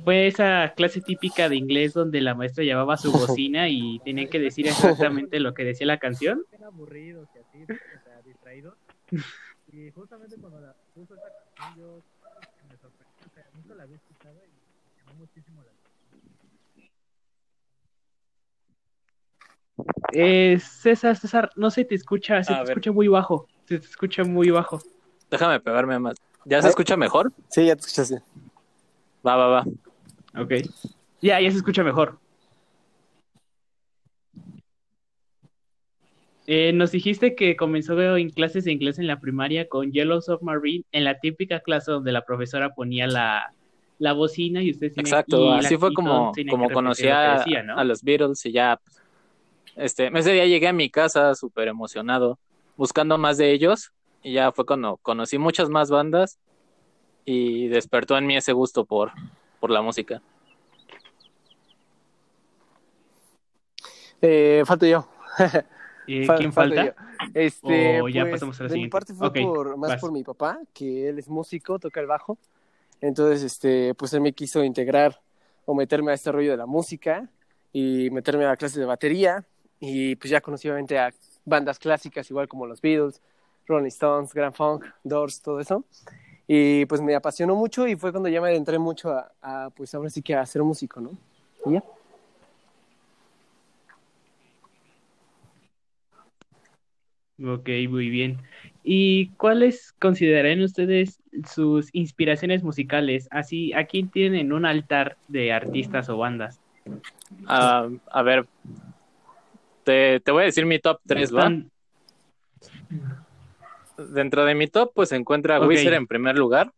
Fue esa clase típica de inglés donde la maestra llevaba su bocina y tenían que decir exactamente lo que decía la canción. Eran aburridos y así, o sea, distraídos. Y justamente cuando la puso esa canción, yo me sorprendí, o sea, nunca la había escuchado y me llamó muchísimo la Eh, César, César, no se te escucha, se A te ver. escucha muy bajo. Se te escucha muy bajo. Déjame pegarme más. ¿Ya se Ay. escucha mejor? Sí, ya te escuchas bien. Va, va, va. Ok. Ya, ya se escucha mejor. Eh, nos dijiste que comenzó en clases de inglés en la primaria con Yellow Submarine, en la típica clase donde la profesora ponía la, la bocina y ustedes tenían- Exacto, así fue como, como conocí lo decía, ¿no? a los Beatles y ya, este, ese día llegué a mi casa súper emocionado, buscando más de ellos y ya fue cuando conocí muchas más bandas y despertó en mí ese gusto por, por la música. Eh, falto yo. Eh, ¿Quién falta? yo. Este, O ya pues, pasamos a la de mi siguiente. parte fue Ok, por, más vas. por mi papá, que él es músico, toca el bajo. Entonces, este, pues él me quiso integrar o meterme a este rollo de la música y meterme a clases de batería. Y pues ya conocí obviamente a bandas clásicas, igual como los Beatles, Rolling Stones, Grand Funk, Doors, todo eso. Y pues me apasionó mucho y fue cuando ya me adentré mucho a, a, pues ahora sí que a ser músico, ¿no? Y ya. Ok, muy bien. ¿Y cuáles considerarían ustedes sus inspiraciones musicales? Así, ¿a quién tienen un altar de artistas o bandas? Ah, a ver, te, te voy a decir mi top 3, ¿va? Están- Dentro de mi top, pues se encuentra Ok. Wizard en primer lugar.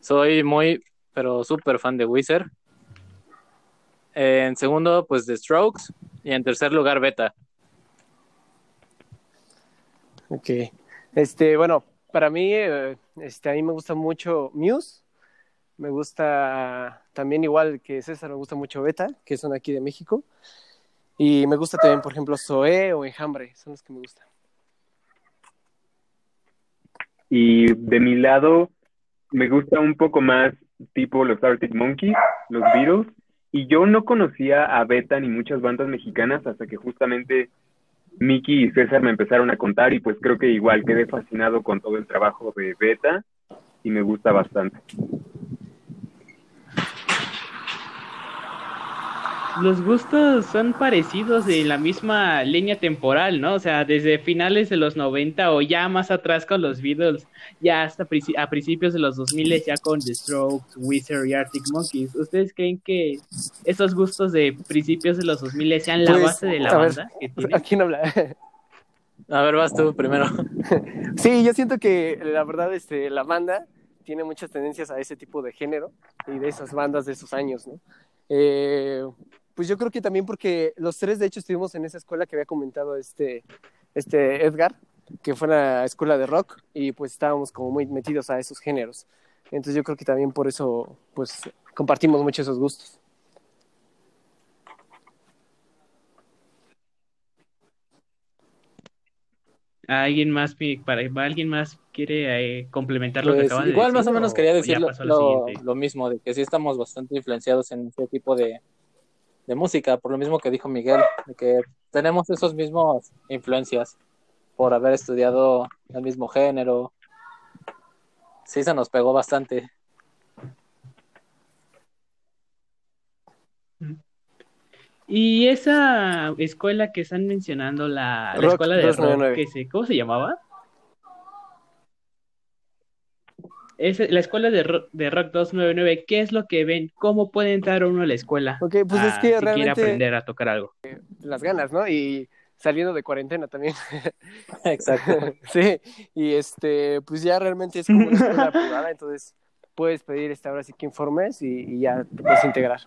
Soy muy, pero súper fan de Wizard. En segundo, pues The Strokes. Y en tercer lugar, Beta. Ok. Este, bueno, para mí, eh, este, a mí me gusta mucho Muse. Me gusta también, igual que César, me gusta mucho Beta, que son aquí de México. Y me gusta también, por ejemplo, Zoé o Enjambre, son los que me gustan. Y de mi lado, me gusta un poco más tipo los Arctic Monkeys, los Beatles. Y yo no conocía a Beta ni muchas bandas mexicanas hasta que justamente Miki y César me empezaron a contar y pues creo que igual quedé fascinado con todo el trabajo de Beta y me gusta bastante. Los gustos son parecidos de la misma línea temporal, ¿no? O sea, desde finales de los 90 o ya más atrás con los Beatles, ya hasta princi- a principios de los 2000 ya con The Strokes, Wizard y Arctic Monkeys. ¿Ustedes creen que esos gustos de principios de los 2000 sean la Pues, base de la a ver, banda que ¿A quién habla? A ver, vas tú primero. Sí, yo siento que la verdad, este, la banda tiene muchas tendencias a ese tipo de género y de esas bandas de esos años, ¿no? Eh, pues yo creo que también porque los tres, de hecho, estuvimos en esa escuela que había comentado este, este Edgar, que fue la escuela de rock y pues estábamos como muy metidos a esos géneros. Entonces yo creo que también por eso, pues, compartimos mucho esos gustos. ¿Alguien más, para, ¿Alguien más quiere eh, complementar lo que Pues, acaban de igual decir? más o menos quería decir lo, lo lo- mismo, de que sí estamos bastante influenciados en ese tipo de, de música, por lo mismo que dijo Miguel, de que tenemos esos mismos influencias por haber estudiado el mismo género. Sí, se nos pegó bastante. Y esa escuela que están mencionando, la, la Rock escuela de 299. rock, que se, ¿cómo se llamaba? Es la escuela de rock, de rock 299, ¿qué es lo que ven? ¿Cómo puede entrar uno a la escuela? Ok, pues es que si quiere realmente aprender a tocar algo. las ganas, ¿no? Y saliendo de cuarentena también. Exacto. Sí, y este, pues ya realmente es como una escuela privada, entonces puedes pedir este, ahora sí que informes y, y ya te puedes integrar.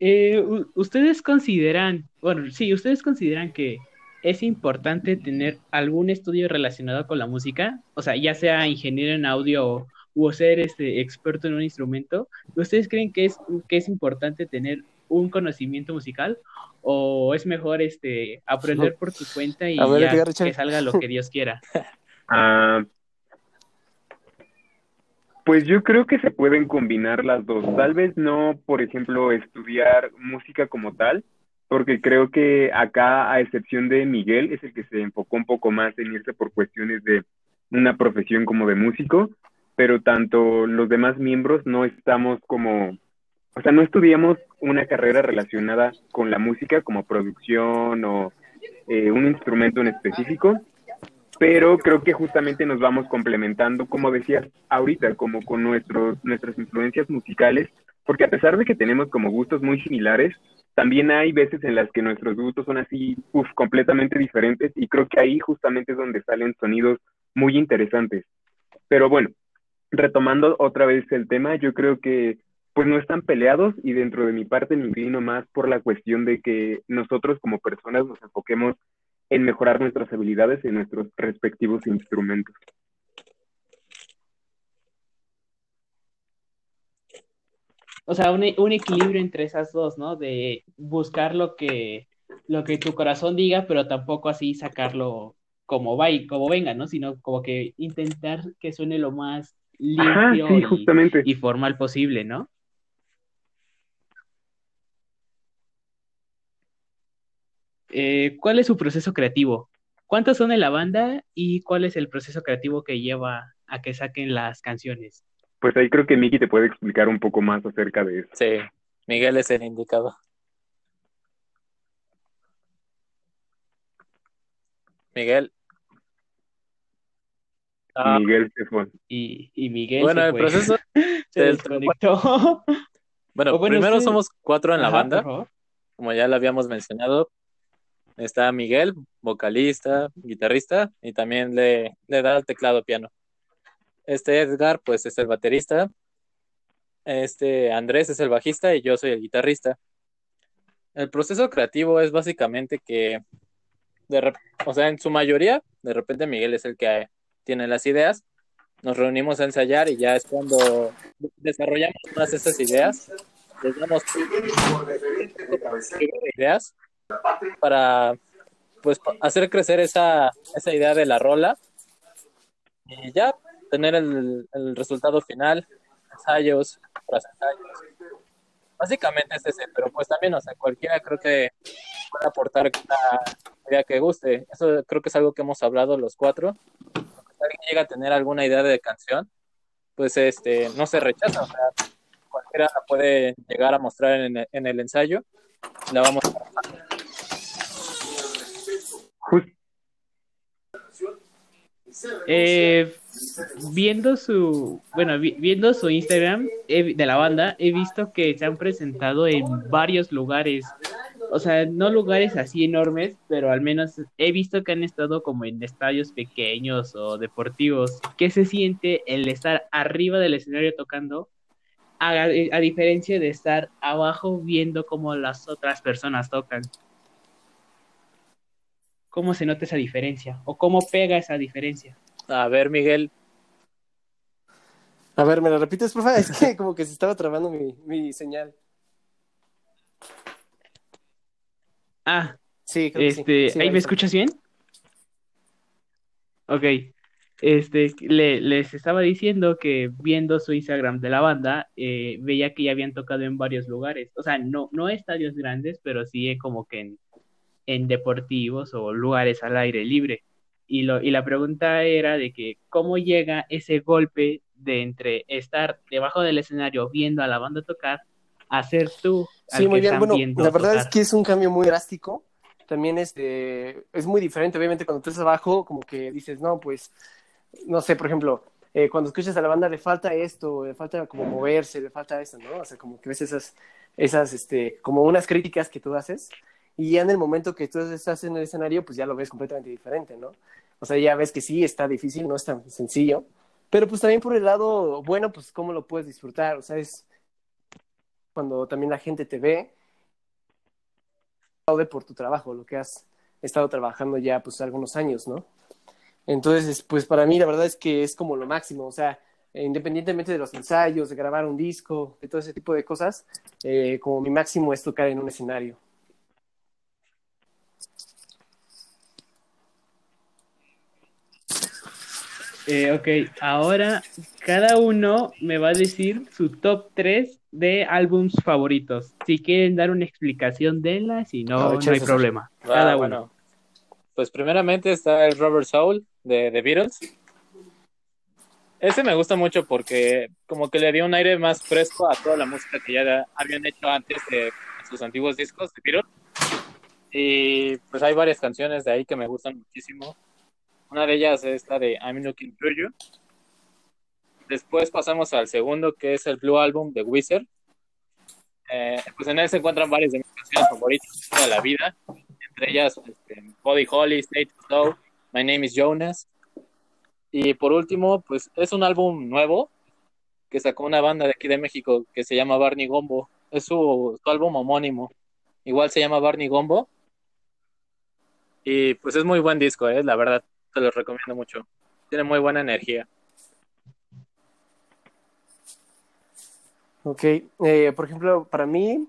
Eh, ¿ustedes consideran, bueno, sí, ustedes consideran que es importante tener algún estudio relacionado con la música? O sea, ya sea ingeniero en audio o, o ser este experto en un instrumento. ¿Ustedes creen que es, que es importante tener un conocimiento musical? ¿O es mejor este aprender por tu cuenta y ver, ya que salga lo que Dios quiera? Ah, pues yo creo que se pueden combinar las dos. Tal vez no, por ejemplo, estudiar música como tal, porque creo que acá, a excepción de Miguel, es el que se enfocó un poco más en irse por cuestiones de una profesión como de músico, pero tanto los demás miembros no estamos como o sea, no estudiamos una carrera relacionada con la música como producción o eh, un instrumento en específico, pero creo que justamente nos vamos complementando, como decías ahorita, como con nuestros, nuestras influencias musicales, porque a pesar de que tenemos como gustos muy similares, también hay veces en las que nuestros gustos son así, uf, completamente diferentes, y creo que ahí justamente es donde salen sonidos muy interesantes. Pero bueno, retomando otra vez el tema, yo creo que pues no están peleados y dentro de mi parte me inclino más por la cuestión de que nosotros como personas nos enfoquemos en mejorar nuestras habilidades en nuestros respectivos instrumentos. O sea, un, un, equilibrio entre esas dos, ¿no? De buscar lo que, lo que tu corazón diga, pero tampoco así sacarlo como va y como venga, ¿no? Sino como que intentar que suene lo más limpio Ajá, sí, justamente. y, y formal posible, ¿no? Eh, ¿Cuál es su proceso creativo? ¿Cuántos son en la banda y cuál es el proceso creativo que lleva a que saquen las canciones? Pues ahí creo que Miki te puede explicar un poco más acerca de eso. Sí, Miguel es el indicado. Miguel. Ah, Miguel se fue. Y, y Miguel bueno, se el fue. proceso se del- desconectó. Bueno, O bueno, primero sí. somos cuatro en la Ajá, banda, como ya lo habíamos mencionado. Está Miguel, vocalista, guitarrista, y también le, le da el teclado piano. Este Edgar, pues es el baterista. Este Andrés es el bajista y yo soy el guitarrista. El proceso creativo es básicamente que, de o sea, en su mayoría, de repente Miguel es el que tiene las ideas. Nos reunimos a ensayar y ya es cuando desarrollamos más esas ideas. Les damos ideas para pues hacer crecer esa, esa idea de la rola y ya tener el, resultado final, ensayos, tras ensayos. Básicamente es ese, pero pues también, o sea, cualquiera creo que puede aportar la idea que guste. Eso creo que es algo que hemos hablado los cuatro. Si alguien llega a tener alguna idea de canción, pues este no se rechaza, o sea, cualquiera la puede llegar a mostrar en el, en el ensayo. La vamos a Jus- Eh, viendo su, bueno, vi- viendo su Instagram de la banda, he visto que se han presentado en varios lugares. O sea, no lugares así enormes, pero al menos he visto que han estado como en estadios pequeños o deportivos. ¿Qué se siente el estar arriba del escenario tocando? A diferencia de estar abajo viendo cómo las otras personas tocan. ¿Cómo se nota esa diferencia? ¿O cómo pega esa diferencia? A ver, Miguel, A ver, ¿me lo repites, por favor? Es que como que se estaba trabando mi, mi señal. Ah, Sí, creo que sí. este, Sí, ¿ahí me escuchas bien? Ok, este, le- les estaba diciendo que viendo su Instagram de la banda, eh, veía que ya habían tocado en varios lugares, o sea, no, no estadios grandes, pero sí como que en, en deportivos o lugares al aire libre. Y, lo, y la pregunta era de que cómo llega ese golpe de entre estar debajo del escenario viendo a la banda tocar a ser tú al Sí, muy bien. Bueno, la verdad tocar. es que es un cambio muy drástico. También este, es muy diferente, obviamente, cuando tú estás abajo, como que dices, no, pues, no sé, por ejemplo, eh, cuando escuchas a la banda le falta esto, le falta como moverse, le falta esto, ¿no? O sea, como que ves esas, esas, este, como unas críticas que tú haces, y ya en el momento que tú estás en el escenario, pues ya lo ves completamente diferente, ¿no? O sea, ya ves que sí, está difícil, no es tan sencillo, pero pues también por el lado bueno, pues cómo lo puedes disfrutar, o sea, es cuando también la gente te ve aplaude por tu trabajo, lo que has estado trabajando ya pues algunos años, ¿no? Entonces, pues para mí la verdad es que es como lo máximo, o sea, independientemente de los ensayos, de grabar un disco, de todo ese tipo de cosas, eh, como mi máximo es tocar en un escenario. Eh, ok, ahora cada uno me va a decir su top 3 de álbums favoritos. Si quieren dar una explicación, denla, si no, A ver, no hay problema. Cada uno. bueno, pues primeramente está el Robert Soul de The Beatles. Ese me gusta mucho porque como que le dio un aire más fresco a toda la música que ya habían hecho antes de sus antiguos discos de Beatles. Y pues hay varias canciones de ahí que me gustan muchísimo. Una de ellas es la de I'm Looking Through You. Después pasamos al segundo, que es el Blue Album de Wizard. Eh, pues en él se encuentran varias de mis canciones favoritas de toda la vida. Entre ellas, este, Body Holly, State Soul, My Name is Jonas. Y por último, pues es un álbum nuevo que sacó una banda de aquí de México que se llama Barney Gombo. Es su, su álbum homónimo. Igual se llama Barney Gombo. Y pues es muy buen disco, ¿eh? la verdad, te lo recomiendo mucho. Tiene muy buena energía. Ok, eh, por ejemplo, para mí,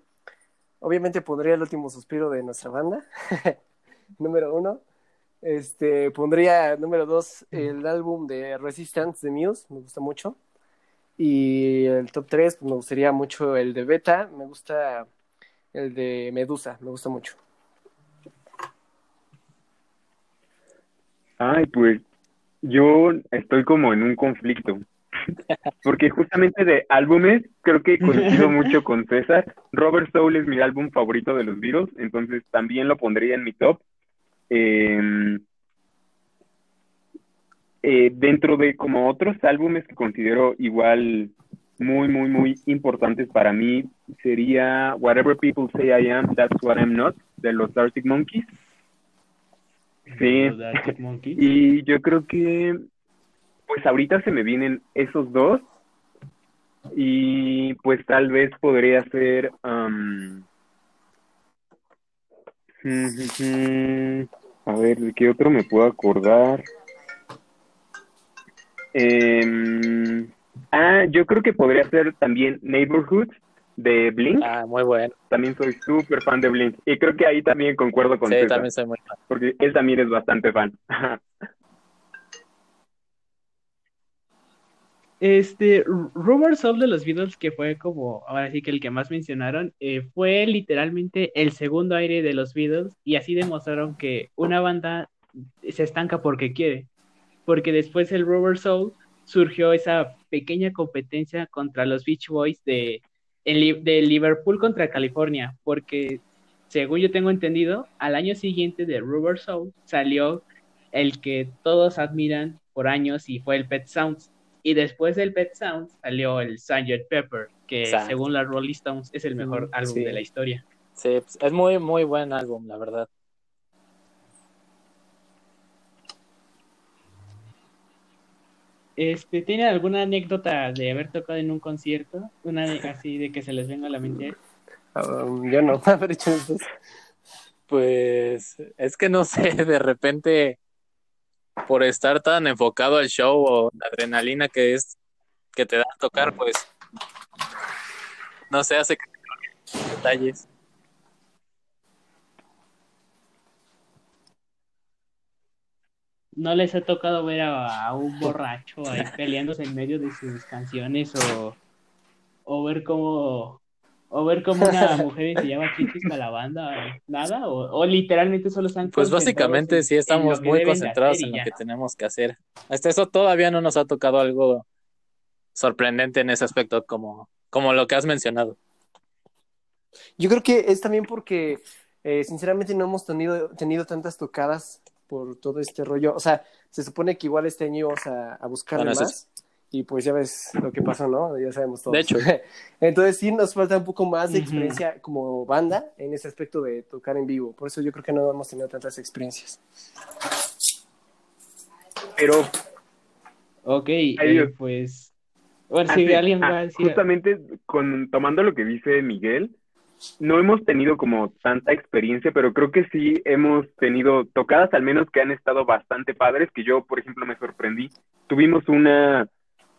obviamente pondría el último suspiro de nuestra banda, número uno. Este, pondría número dos el álbum de Resistance de Muse, me gusta mucho. Y el top tres, pues me gustaría mucho el de Beta, me gusta el de Medusa, me gusta mucho. Ay, pues yo estoy como en un conflicto. Porque justamente de álbumes, creo que coincido mucho con César. Robert Soul es mi álbum favorito de los Beatles, entonces también lo pondría en mi top. Em, eh, dentro de como otros álbumes que considero igual muy, muy, muy importantes para mí, sería Whatever People Say I Am, That's What I'm Not, de los Arctic Monkeys. Sí. Y yo creo que, pues ahorita se me vienen esos dos. Y pues tal vez podría ser. a ver, ¿de qué otro me puedo acordar? Em, ah, yo creo que podría ser también Neighborhood de Blink. Ah, muy bueno. También soy súper fan de Blink. Y creo que ahí también concuerdo con Sí, también soy muy fan. Porque él también es bastante fan. Este, Rubber Soul de los Beatles, que fue como, ahora sí que el que más mencionaron, eh, fue literalmente el segundo aire de los Beatles y así demostraron que una banda se estanca porque quiere. Porque después del Rubber Soul surgió esa pequeña competencia contra los Beach Boys de de Liverpool contra California, porque según yo tengo entendido, al año siguiente de Rubber Soul salió el que todos admiran por años y fue el Pet Sounds. Y después del Pet Sounds salió el Sgt. Pepper, que según la Rolling Stones es el mejor álbum de la historia. Sí, pues, es muy, muy buen álbum, la verdad. Este, ¿Tiene alguna anécdota de haber tocado en un concierto? Una así de que se les venga a la mente. Um, yo no, haber hecho. Pues es que no sé, de repente por estar tan enfocado al show o la adrenalina que es que te da a tocar, pues no sé, hace que detalles. ¿No les ha tocado ver a, un borracho ahí peleándose en medio de sus canciones o, o ver cómo o ver cómo una mujer enseñaba chistes para la banda, nada, o, literalmente solo están Pues básicamente sí estamos muy concentrados en lo que tenemos que hacer. Hasta eso todavía no nos ha tocado algo sorprendente en ese aspecto como, como lo que has mencionado. Yo creo que es también porque eh, sinceramente no hemos tenido, tenido tantas tocadas por todo este rollo. O sea, se supone que igual este año íbamos a, a buscar más. Y pues ya ves lo que pasó, ¿no? Ya sabemos todo. De hecho. Entonces sí nos falta un poco más de experiencia como banda en ese aspecto de tocar en vivo. Por eso yo creo que no hemos tenido tantas experiencias. Pero. Ok, eh, pues. Bueno, si alguien va a decir. Justamente con, tomando lo que dice Miguel, no hemos tenido como tanta experiencia, pero creo que sí hemos tenido tocadas al menos que han estado bastante padres, que yo, por ejemplo, me sorprendí. Tuvimos una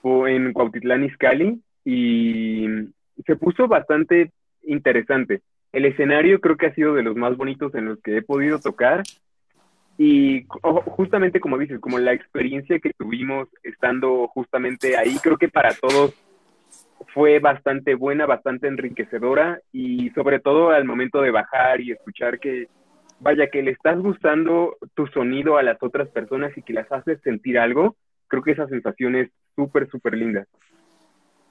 en Cuautitlán Izcalli y se puso bastante interesante. El escenario creo que ha sido de los más bonitos en los que he podido tocar y justamente como dices, como la experiencia que tuvimos estando justamente ahí, creo que para todos fue bastante buena, bastante enriquecedora y sobre todo al momento de bajar y escuchar que, vaya, que le estás gustando tu sonido a las otras personas y que las haces sentir algo, creo que esa sensación es súper, súper linda.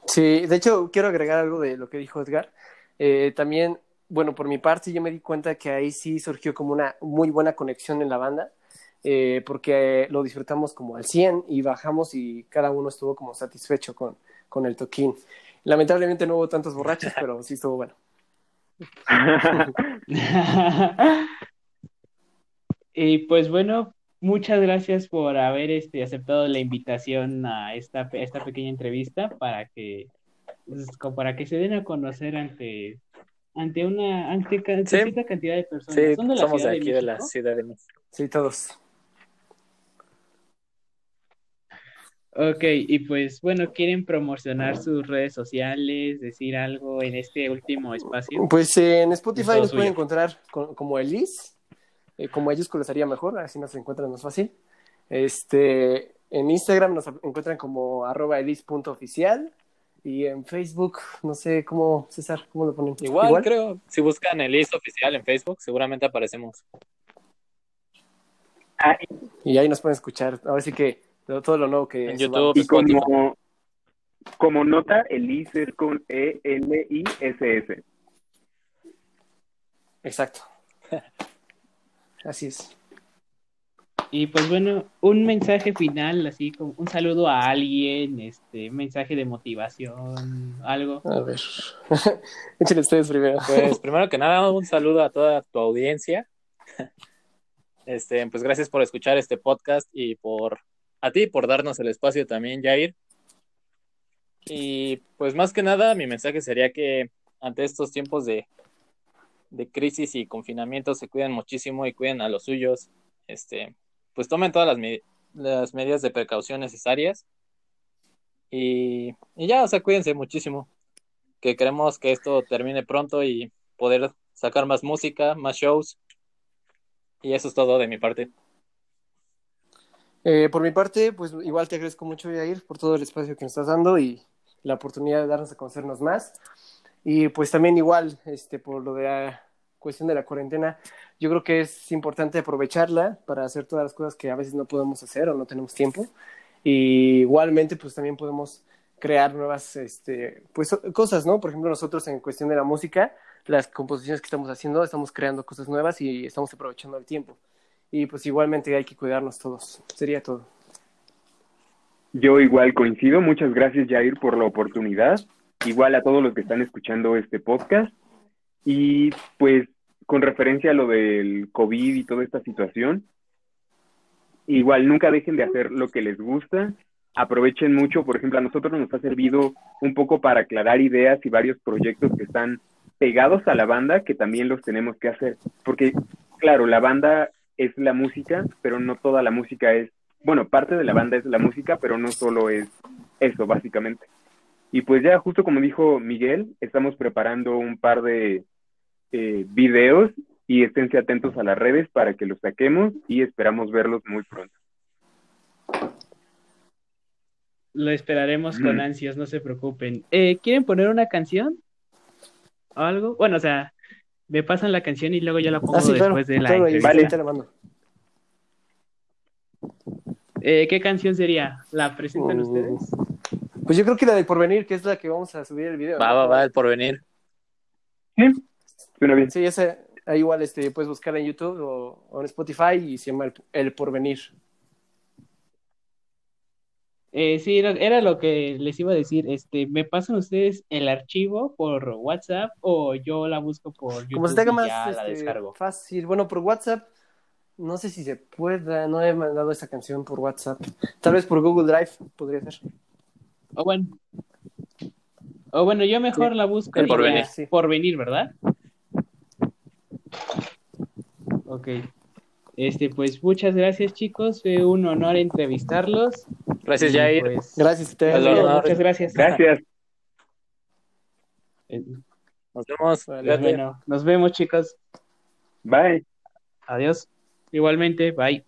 Sí, de hecho, quiero agregar algo de lo que dijo Edgar. Eh, también, bueno, por mi parte, yo me di cuenta que ahí sí surgió como una muy buena conexión en la banda, eh, porque lo disfrutamos como al 100 y bajamos y cada uno estuvo como satisfecho con, con el toquín. Lamentablemente no hubo tantos borrachos, pero sí estuvo bueno. y pues bueno, muchas gracias por haber este, aceptado la invitación a esta, esta pequeña entrevista para que, pues, para que se den a conocer ante, ante una ante, cierta cantidad de personas. Sí, ¿Son de la somos de aquí de, la Ciudad de México. Sí, todos. Ok, y pues bueno, ¿quieren promocionar sus redes sociales, decir algo en este último espacio? Pues en Spotify nos pueden encontrar como Elis, eh, como ellos les haría mejor, así nos encuentran más fácil. Este, en Instagram nos encuentran como arroba elis.oficial y en Facebook, no sé cómo, César, ¿cómo lo ponen? Igual, creo, si buscan Elis oficial en Facebook, seguramente aparecemos. y ahí nos pueden escuchar, ahora sí que todo lo nuevo que en YouTube y como, como nota Elis es con E L I S S. Exacto. Así es. Y pues bueno un mensaje final así como un saludo a alguien este mensaje de motivación algo. A ver. Échale ustedes primero. Pues primero que nada un saludo a toda tu audiencia. Este pues gracias por escuchar este podcast y por a ti por darnos el espacio también, Jair. Y pues más que nada, mi mensaje sería que ante estos tiempos de, de crisis y confinamiento se cuiden muchísimo y cuiden a los suyos. Este, pues tomen todas las, las medidas de precaución necesarias. Y, y ya, o sea, cuídense muchísimo. Que queremos que esto termine pronto y poder sacar más música, más shows. Y eso es todo de mi parte. Eh, por mi parte, pues igual te agradezco mucho, Yair, por todo el espacio que nos estás dando y la oportunidad de darnos a conocernos más. Y pues también igual, este, por lo de la cuestión de la cuarentena, yo creo que es importante aprovecharla para hacer todas las cosas que a veces no podemos hacer o no tenemos tiempo. Y igualmente, pues también podemos crear nuevas este, pues, cosas, ¿no? Por ejemplo, nosotros en cuestión de la música, las composiciones que estamos haciendo, estamos creando cosas nuevas y estamos aprovechando el tiempo y pues igualmente hay que cuidarnos todos. Sería todo. Yo igual coincido. Muchas gracias, Jair, por la oportunidad. Igual a todos los que están escuchando este podcast. Y pues con referencia a lo del COVID y toda esta situación, igual nunca dejen de hacer lo que les gusta. Aprovechen mucho, por ejemplo, a nosotros nos ha servido un poco para aclarar ideas y varios proyectos que están pegados a la banda que también los tenemos que hacer. Porque, claro, la banda es la música, pero no toda la música es, bueno, parte de la banda es la música, pero no solo es eso, básicamente. Y pues ya, justo como dijo Miguel, estamos preparando un par de eh, videos y esténse atentos a las redes para que los saquemos y esperamos verlos muy pronto. Lo esperaremos con ansias, no se preocupen. Eh, ¿Quieren poner una canción? ¿O algo? Bueno, o sea, me pasan la canción y luego yo la pongo ah, después de la Vale. Eh, ¿Qué canción sería? ¿La presentan mm. ustedes? Pues yo creo que la del Porvenir, que es la que vamos a subir el video. Va, va, va, el Porvenir. Sí, suena bien. Sí, ese, ahí igual este, puedes buscar en YouTube o, en Spotify y se llama el Porvenir. Eh, sí, era, lo que les iba a decir. Este, ¿me pasan ustedes el archivo por WhatsApp o yo la busco por YouTube Como se te haga más la este, descargo? fácil. Bueno, por WhatsApp, no sé si se pueda. No he mandado esa canción por WhatsApp. Tal vez por Google Drive podría ser. O bueno, o bueno yo mejor la busco por venir. por venir, ¿verdad? Ok. Este, pues muchas gracias, chicos. Fue un honor entrevistarlos. Gracias, Jair. Pues, gracias, ustedes. Muchas gracias. Gracias. Nos vemos. bueno, nos vemos, chicos. Bye. Adiós. Igualmente, bye.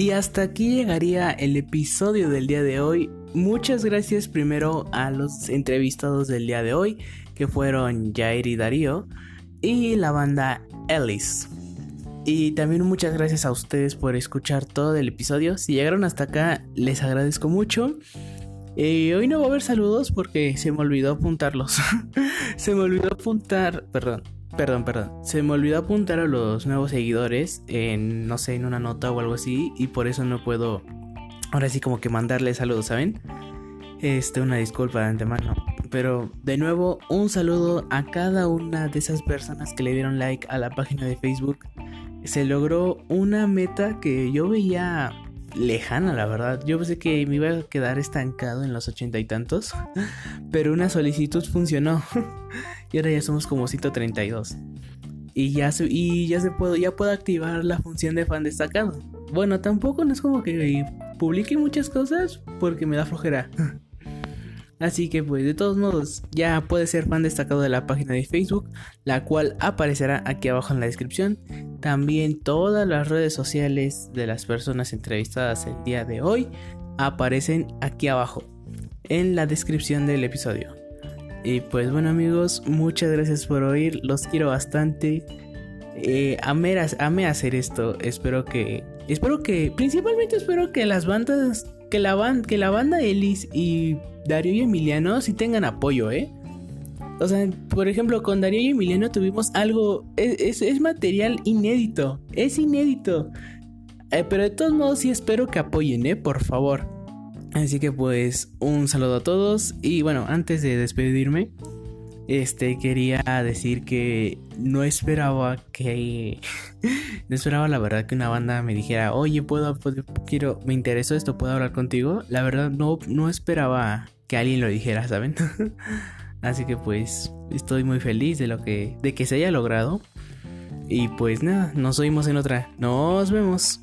Y hasta aquí llegaría el episodio del día de hoy. Muchas gracias primero a los entrevistados del día de hoy, que fueron Jair y Darío, y la banda Ellis. Y también muchas gracias a ustedes por escuchar todo el episodio. Si llegaron hasta acá, les agradezco mucho. Hoy no va a haber saludos porque se me olvidó apuntarlos. se me olvidó apuntar, perdón, perdón, perdón. Se me olvidó apuntar a los nuevos seguidores en, no sé, en una nota o algo así. Y por eso no puedo, ahora sí como que mandarles saludos, ¿saben? Este, una disculpa de antemano. Pero de nuevo, un saludo a cada una de esas personas que le dieron like a la página de Facebook. Se logró una meta que yo veía lejana, la verdad. Yo pensé que me iba a quedar estancado en los ochenta y tantos, pero una solicitud funcionó. y ahora ya somos como 132. Y ya se, y ya se puedo, ya puedo activar la función de fan destacado. Bueno, tampoco no es como que publique muchas cosas porque me da flojera. Así que pues de todos modos ya puedes ser fan destacado de la página de Facebook, la cual aparecerá aquí abajo en la descripción. También todas las redes sociales de las personas entrevistadas el día de hoy aparecen aquí abajo en la descripción del episodio. Y pues bueno amigos, muchas gracias por oír, los quiero bastante. Eh, amé, hacer esto, espero que... Espero que... Principalmente espero que las bandas... Que la, que la banda Ellis y Darío y Emiliano sí tengan apoyo, ¿eh? O sea, por ejemplo, con Darío y Emiliano tuvimos algo. Es, material inédito. Es inédito. Eh, pero de todos modos, sí espero que apoyen, ¿eh? Por favor. Así que, pues, un saludo a todos. Y bueno, antes de despedirme, este quería decir que no esperaba que. no esperaba, la verdad, que una banda me dijera, oye, puedo, quiero, me interesó esto, puedo hablar contigo. La verdad, no, no esperaba que alguien lo dijera, ¿saben? Así que pues estoy muy feliz de lo que de que se haya logrado. Y pues nada, nos oímos en otra. Nos vemos.